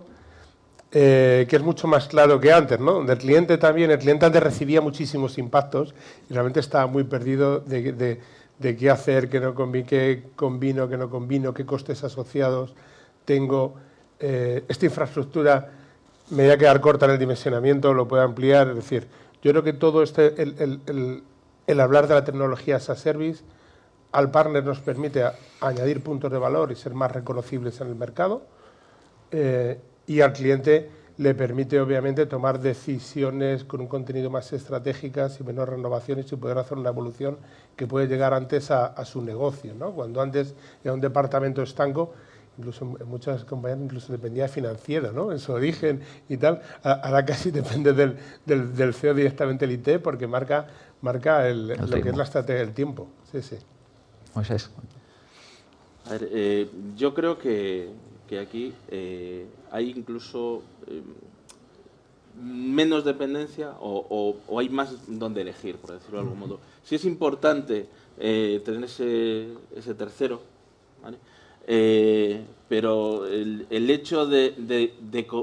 eh, que es mucho más claro que antes, ¿no? Donde el cliente también, el cliente antes recibía muchísimos impactos y realmente estaba muy perdido de, qué hacer, qué no combino, qué combino, qué no combino, qué costes asociados tengo. esta infraestructura me voy a quedar corta en el dimensionamiento, lo puedo ampliar. Es decir, yo creo que todo este, el, el hablar de la tecnología as a service al partner nos permite añadir puntos de valor y ser más reconocibles en el mercado eh, y al cliente le permite obviamente tomar decisiones con un contenido más estratégicas y menos renovaciones y poder hacer una evolución que puede llegar antes a, su negocio. ¿no? Cuando antes era un departamento estanco, incluso en muchas compañías incluso dependía de financiero, ¿no? en su origen y tal, ahora casi depende del, del, CEO directamente el IT porque marca, marca lo que es la estrategia del tiempo. Sí, sí. A ver, eh, yo creo que, aquí eh, hay incluso eh, menos dependencia o, hay más donde elegir, por decirlo de algún modo. Sí es importante tener ese, tercero, pero el, hecho de, de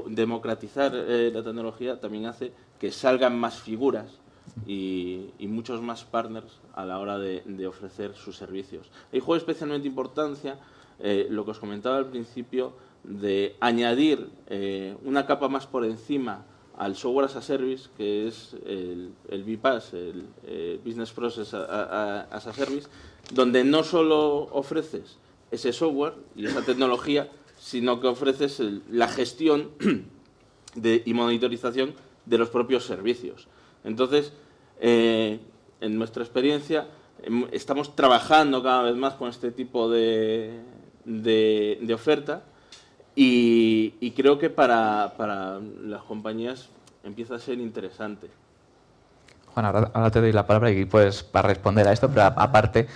democratizar la tecnología también hace que salgan más figuras y, muchos más partners a la hora de, ofrecer sus servicios. Ahí juega especialmente importancia eh, lo que os comentaba al principio de añadir eh, una capa más por encima al software as a service, que es el, el BPaaS, el Business Process as a Service, donde no solo ofreces ese software y esa tecnología, sino que ofreces la gestión de, y monitorización de los propios servicios. Entonces, eh, en nuestra experiencia, em, estamos trabajando cada vez más con este tipo de, de, oferta y, creo que para, para las compañías empieza a ser interesante. Juan, ahora, te doy la palabra y puedes para responder a esto, pero aparte,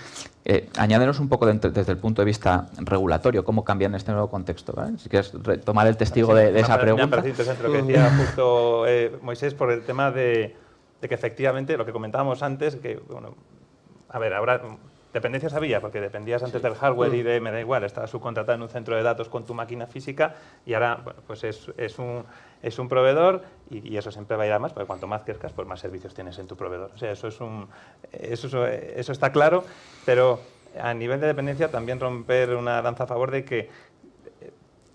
eh, añádenos un poco desde el punto de vista regulatorio, cómo cambia en este nuevo contexto. Si quieres tomar el testigo de, esa pregunta. Me parece interesante lo que decía justo eh, Moisés por el tema de, de, que efectivamente, lo que comentábamos antes, que, bueno, a ver, ahora Dependencias había, porque dependías antes del hardware y mm. de, me da igual, estabas subcontratado en un centro de datos con tu máquina física y ahora, bueno, pues es, es, un, es un proveedor y, eso siempre va a ir a más, porque cuanto más crezcas, pues más servicios tienes en tu proveedor. O sea, eso, es un, eso, eso está claro, pero a nivel de dependencia también romper una danza a favor de que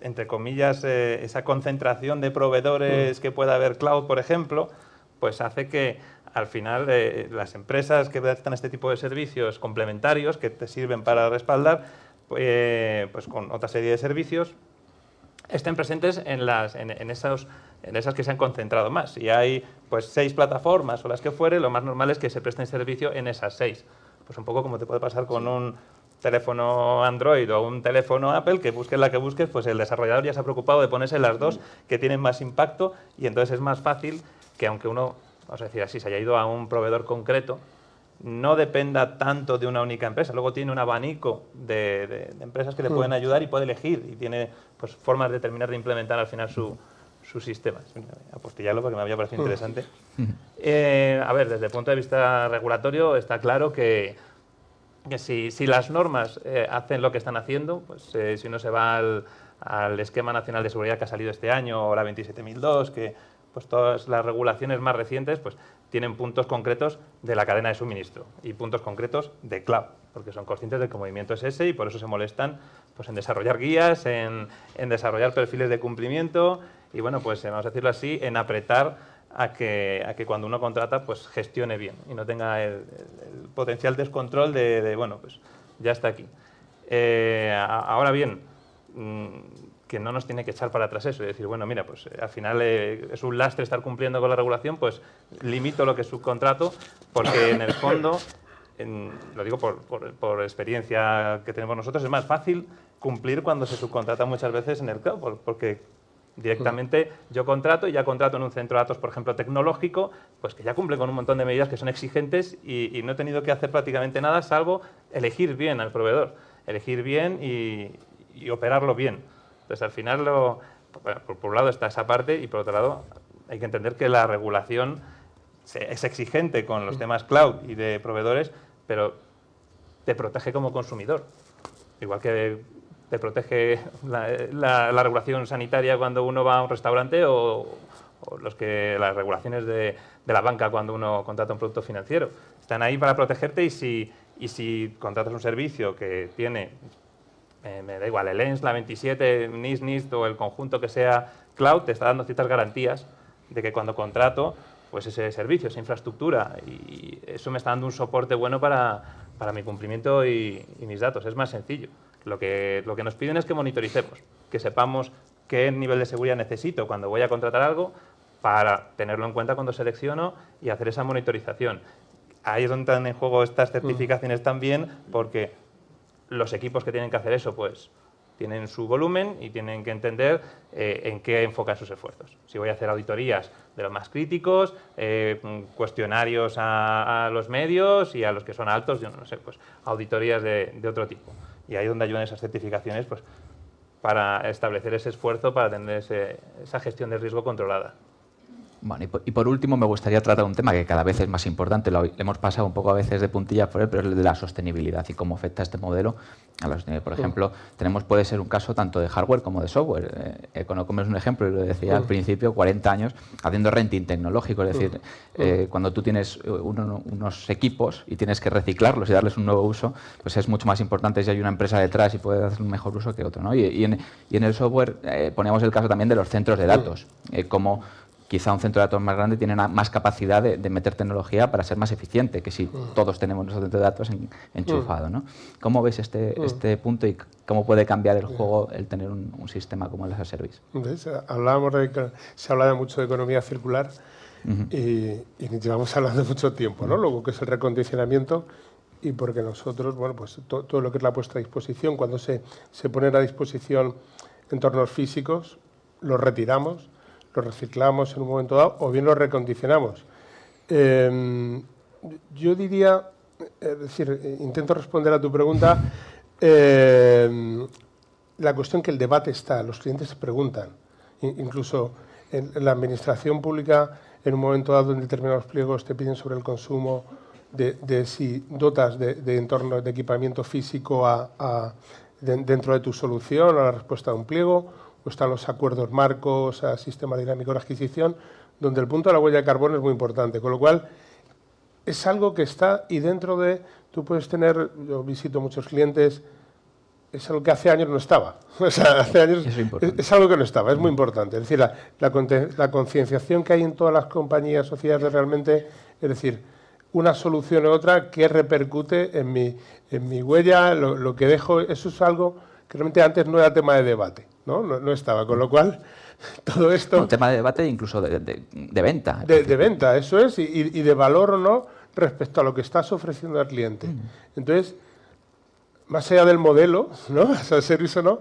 entre comillas, eh, esa concentración de proveedores mm. que pueda haber cloud, por ejemplo, pues hace que al final eh, las empresas que prestan este tipo de servicios complementarios que te sirven para respaldar, pues, pues con otra serie de servicios, estén presentes en, las, en, esos, en esas que se han concentrado más. Si hay pues, seis plataformas o las que fuere, lo más normal es que se presten servicio en esas seis. Pues un poco como te puede pasar con un teléfono Android o un teléfono Apple, que busques la que busques, pues el desarrollador ya se ha preocupado de ponerse las dos que tienen más impacto y entonces es más fácil que aunque uno vamos a decir así, se haya ido a un proveedor concreto, no dependa tanto de una única empresa. Luego tiene un abanico de, empresas que le pueden mm. ayudar y puede elegir y tiene pues, formas de terminar de implementar al final su, su sistema. Apostillarlo porque me había parecido mm. interesante. Eh, a ver, desde el punto de vista regulatorio está claro que, que si, si, las normas eh, hacen lo que están haciendo, pues eh, si uno se va al, al, esquema nacional de seguridad que ha salido este año o la 27002, que pues todas las regulaciones más recientes pues, tienen puntos concretos de la cadena de suministro y puntos concretos de cloud, porque son conscientes de que el movimiento es ese y por eso se molestan pues, en desarrollar guías, en, desarrollar perfiles de cumplimiento y, bueno, pues vamos a decirlo así, en apretar a que, a que cuando uno contrata pues gestione bien y no tenga el, potencial descontrol de, bueno, pues ya está aquí. Eh, ahora bien, mm, que no nos tiene que echar para atrás eso y decir, bueno, mira, pues eh, al final eh, es un lastre estar cumpliendo con la regulación, pues limito lo que subcontrato, porque en el fondo, lo digo por, experiencia que tenemos nosotros, es más fácil cumplir cuando se subcontrata muchas veces en el cloud, porque directamente yo contrato y ya contrato en un centro de datos, por ejemplo, tecnológico, pues que ya cumple con un montón de medidas que son exigentes y, no he tenido que hacer prácticamente nada salvo elegir bien al proveedor, elegir bien y operarlo bien. Entonces, al final, lo, por, un lado está esa parte y por otro lado hay que entender que la regulación es exigente con los temas cloud y de proveedores, pero te protege como consumidor. Igual que te protege la, regulación sanitaria cuando uno va a un restaurante o, los que, las regulaciones de, de, la banca cuando uno contrata un producto financiero. Están ahí para protegerte y si, y si contratas un servicio que tiene me da igual, el ENS, la 27, NIST, NIST o el conjunto que sea cloud, te está dando ciertas garantías de que cuando contrato pues ese servicio, esa infraestructura, y eso me está dando un soporte bueno para, para mi cumplimiento y, mis datos. Es más sencillo. Lo que, lo que nos piden es que monitoricemos, que sepamos qué nivel de seguridad necesito cuando voy a contratar algo para tenerlo en cuenta cuando selecciono y hacer esa monitorización. Ahí es donde están en juego estas certificaciones también, porque los equipos que tienen que hacer eso, pues tienen su volumen y tienen que entender eh, en qué enfocan sus esfuerzos. Si voy a hacer auditorías de los más críticos, eh, cuestionarios a, los medios y a los que son altos, yo no sé, pues auditorías de, otro tipo. Y ahí donde ayudan esas certificaciones pues, para establecer ese esfuerzo para tener esa gestión de riesgo controlada. Bueno, y por, último me gustaría tratar un tema que cada vez es más importante, lo hemos pasado un poco a veces de puntillas por él, pero es el de la sostenibilidad y cómo afecta este modelo a la sostenibilidad. Por ejemplo, tenemos, puede ser un caso tanto de hardware como de software. Eh, Econocom es un ejemplo, y lo decía al principio, 40 años haciendo renting tecnológico, es decir, eh, cuando tú tienes eh, unos equipos y tienes que reciclarlos y darles un nuevo uso, pues es mucho más importante si hay una empresa detrás y puede hacer un mejor uso que otro. ¿no? Y, en, y, en, el software eh, ponemos el caso también de los centros de datos, como quizá un centro de datos más grande tiene más capacidad de, meter tecnología para ser más eficiente que si mm. todos tenemos nuestro centro de datos enchufado. ¿no? ¿Cómo ves este, mm. este punto y cómo puede cambiar el juego el tener un, sistema como el as a service? Hablábamos de, se habla mucho de economía circular y, llevamos hablando mucho tiempo, ¿no? Luego que es el recondicionamiento y porque nosotros, bueno, pues todo lo que es la puesta a disposición, cuando se, se ponen a disposición entornos físicos, los retiramos, los reciclamos en un momento dado o bien los recondicionamos. Em, yo diría, es decir, intento responder a tu pregunta, em, la cuestión que el debate está, los clientes se preguntan, incluso en, la administración pública, en un momento dado en determinados pliegos te piden sobre el consumo de, si dotas de, de entorno de equipamiento físico a, dentro de tu solución a la respuesta de un pliego, están los acuerdos marcos, a sistema dinámico de adquisición, donde el punto de la huella de carbono es muy importante. Con lo cual, es algo que está y dentro de, tú puedes tener, yo visito muchos clientes, es algo que hace años no estaba. O sea, hace años es, algo que no estaba, es muy importante. Es decir, la, la concienciación que hay en todas las compañías, sociedades realmente, es decir, una solución u otra que repercute en mi, en mi huella, lo, que dejo, eso es algo que realmente antes no era tema de debate, ¿no? No, estaba, con lo cual todo esto... Un tema de debate incluso de, venta. De, venta, eso es, y, de valor o no respecto a lo que estás ofreciendo al cliente. Mm. Entonces, más allá del modelo, ¿no? O servicio o no,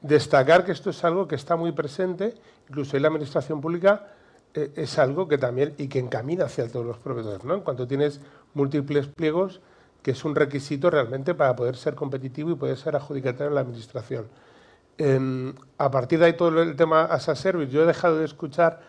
destacar que esto es algo que está muy presente, incluso en la administración pública, eh, es algo que también y que encamina hacia todos los proveedores, ¿no? En cuanto tienes múltiples pliegos, que es un requisito realmente para poder ser competitivo y poder ser adjudicatario en la administración. Em, a partir de ahí todo el tema as a service, yo he dejado de escuchar,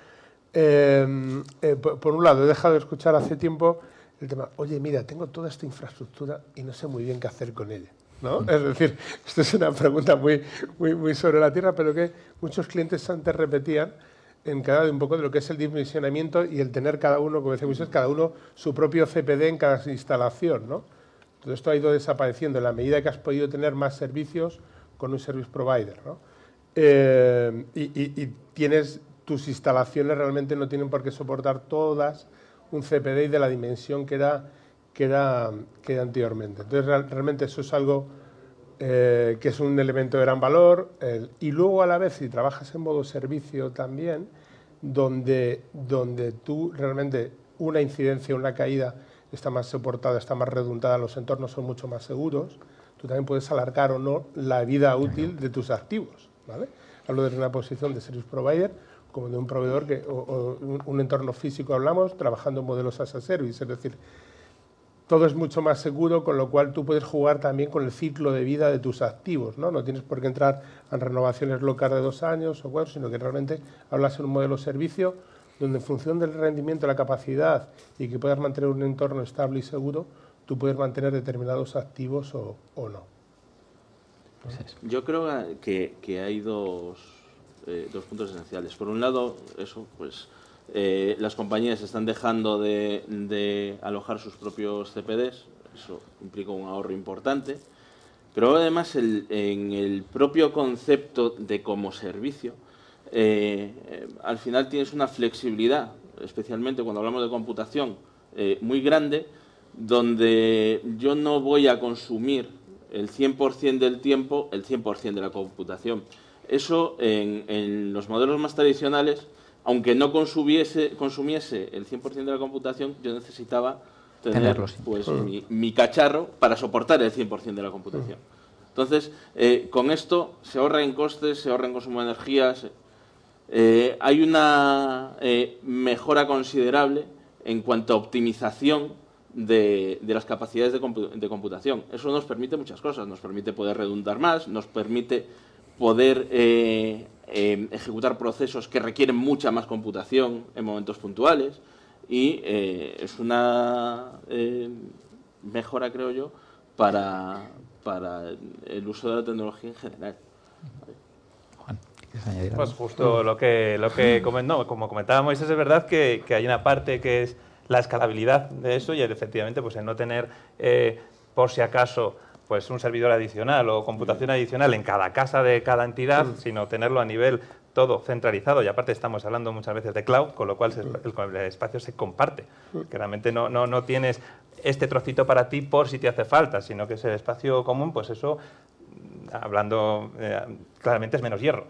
em, eh, por, un lado, he dejado de escuchar hace tiempo el tema, oye, mira, tengo toda esta infraestructura y no sé muy bien qué hacer con ella. ¿no? Mm. Es decir, esto es una pregunta muy, muy, muy sobre la tierra, pero que muchos clientes antes repetían, en cada un poco de lo que es el dimensionamiento y el tener cada uno, como decía Moisés, cada uno su propio CPD en cada instalación, ¿no? Todo esto ha ido desapareciendo en la medida que has podido tener más servicios con un service provider, ¿no? Eh, y, tienes tus instalaciones realmente no tienen por qué soportar todas un CPD de la dimensión que era, que era, que anteriormente. Entonces, realmente eso es algo eh, que es un elemento de gran valor, y luego a la vez si trabajas en modo servicio también, donde, donde tú realmente una incidencia, una caída está más soportada, está más redundada, los entornos son mucho más seguros, tú también puedes alargar o no la vida útil de tus activos. ¿vale? Hablo desde una posición de service provider como de un proveedor que, o, un entorno físico hablamos, trabajando en modelos as a service, es decir, todo es mucho más seguro, con lo cual tú puedes jugar también con el ciclo de vida de tus activos, ¿no? No tienes por qué entrar en renovaciones locas de dos años o cuatro, sino que realmente hablas en un modelo servicio donde en función del rendimiento, la capacidad y que puedas mantener un entorno estable y seguro, tú puedes mantener determinados activos o, no. Yo creo que, hay dos, eh, dos puntos esenciales. Por un lado, eso, pues eh, las compañías están dejando de, alojar sus propios CPDs, eso implica un ahorro importante, pero además en el propio concepto de como servicio, eh, eh, al final tienes una flexibilidad, especialmente cuando hablamos de computación, muy grande, donde yo no voy a consumir el 100% del tiempo el 100% de la computación. Eso en los modelos más tradicionales aunque no consumiese, consumiese el 100% de la computación, yo necesitaba tener pues, mi, cacharro para soportar el 100% de la computación. Entonces, eh, con esto se ahorra en costes, se ahorra en consumo de energías, eh, hay una eh, mejora considerable en cuanto a optimización de, las capacidades de, de, computación. Eso nos permite muchas cosas, nos permite poder redundar más, nos permite poder eh, ejecutar procesos que requieren mucha más computación en momentos puntuales y eh, es una eh, mejora, creo yo, para, para el uso de la tecnología en general. Juan, Pues justo lo que, lo que comentó, como comentábamos, es verdad que, que, hay una parte que es la escalabilidad de eso y efectivamente pues el no tener, por si acaso, pues un servidor adicional o computación adicional en cada casa de cada entidad, sino tenerlo a nivel todo centralizado. Y aparte estamos hablando muchas veces de cloud, con lo cual el, espacio se comparte. Que realmente no, no, no, tienes este trocito para ti por si te hace falta, sino que es el espacio común, pues eso, hablando eh, claramente es menos hierro,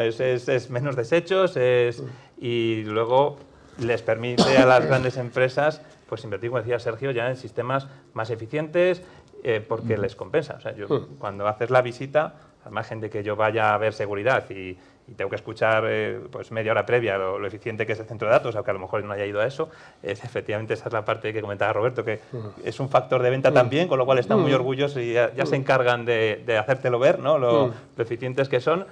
es, es, menos desechos es, y luego les permite a las grandes empresas pues invertir, como decía Sergio, ya en sistemas más eficientes eh, porque les compensa. O sea, yo, cuando haces la visita, al margen de que yo vaya a ver seguridad y, tengo que escuchar eh, pues media hora previa lo, eficiente que es el centro de datos, aunque a lo mejor no haya ido a eso, es, efectivamente esa es la parte que comentaba Roberto, que es un factor de venta también, con lo cual están muy orgullosos y ya, se encargan de, de, hacértelo ver, ¿no? lo, lo eficientes que son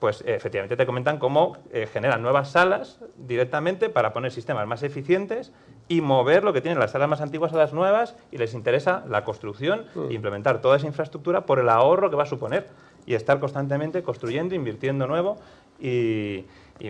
pues efectivamente te comentan cómo eh, generan nuevas salas directamente para poner sistemas más eficientes y mover lo que tienen las salas más antiguas a las nuevas y les interesa la construcción e implementar toda esa infraestructura por el ahorro que va a suponer y estar constantemente construyendo, invirtiendo nuevo y,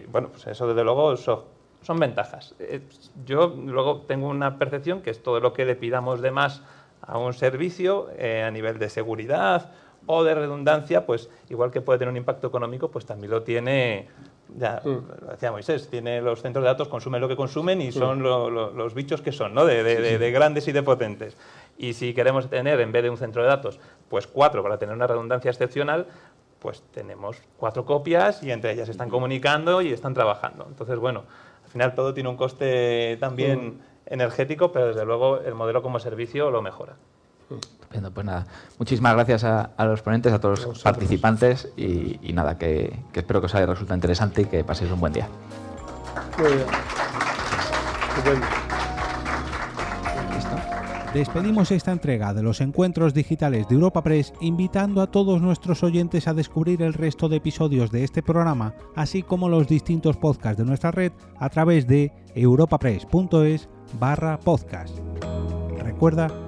bueno, pues eso desde luego son ventajas. Eh, yo luego tengo una percepción que es todo lo que le pidamos de más a un servicio a nivel de seguridad o de redundancia, pues igual que puede tener un impacto económico, pues también lo tiene, ya mm. lo decía Moisés, tiene los centros de datos, consumen lo que consumen y mm. son los bichos que son, ¿no? De, grandes y de potentes. Y si queremos tener, en vez de un centro de datos, pues cuatro para tener una redundancia excepcional, pues tenemos cuatro copias y entre ellas están comunicando y están trabajando. Entonces, bueno, al final todo tiene un coste también mm. energético, pero desde luego el modelo como servicio lo mejora. Pues nada, muchísimas gracias a, los ponentes, a todos los participantes y, nada, que, espero que os haya resultado interesante y que paséis un buen día. Despedimos esta entrega de los encuentros digitales de Europa Press invitando a todos nuestros oyentes a descubrir el resto de episodios de este programa, así como los distintos podcasts de nuestra red a través de europapress.es barra podcast. Recuerda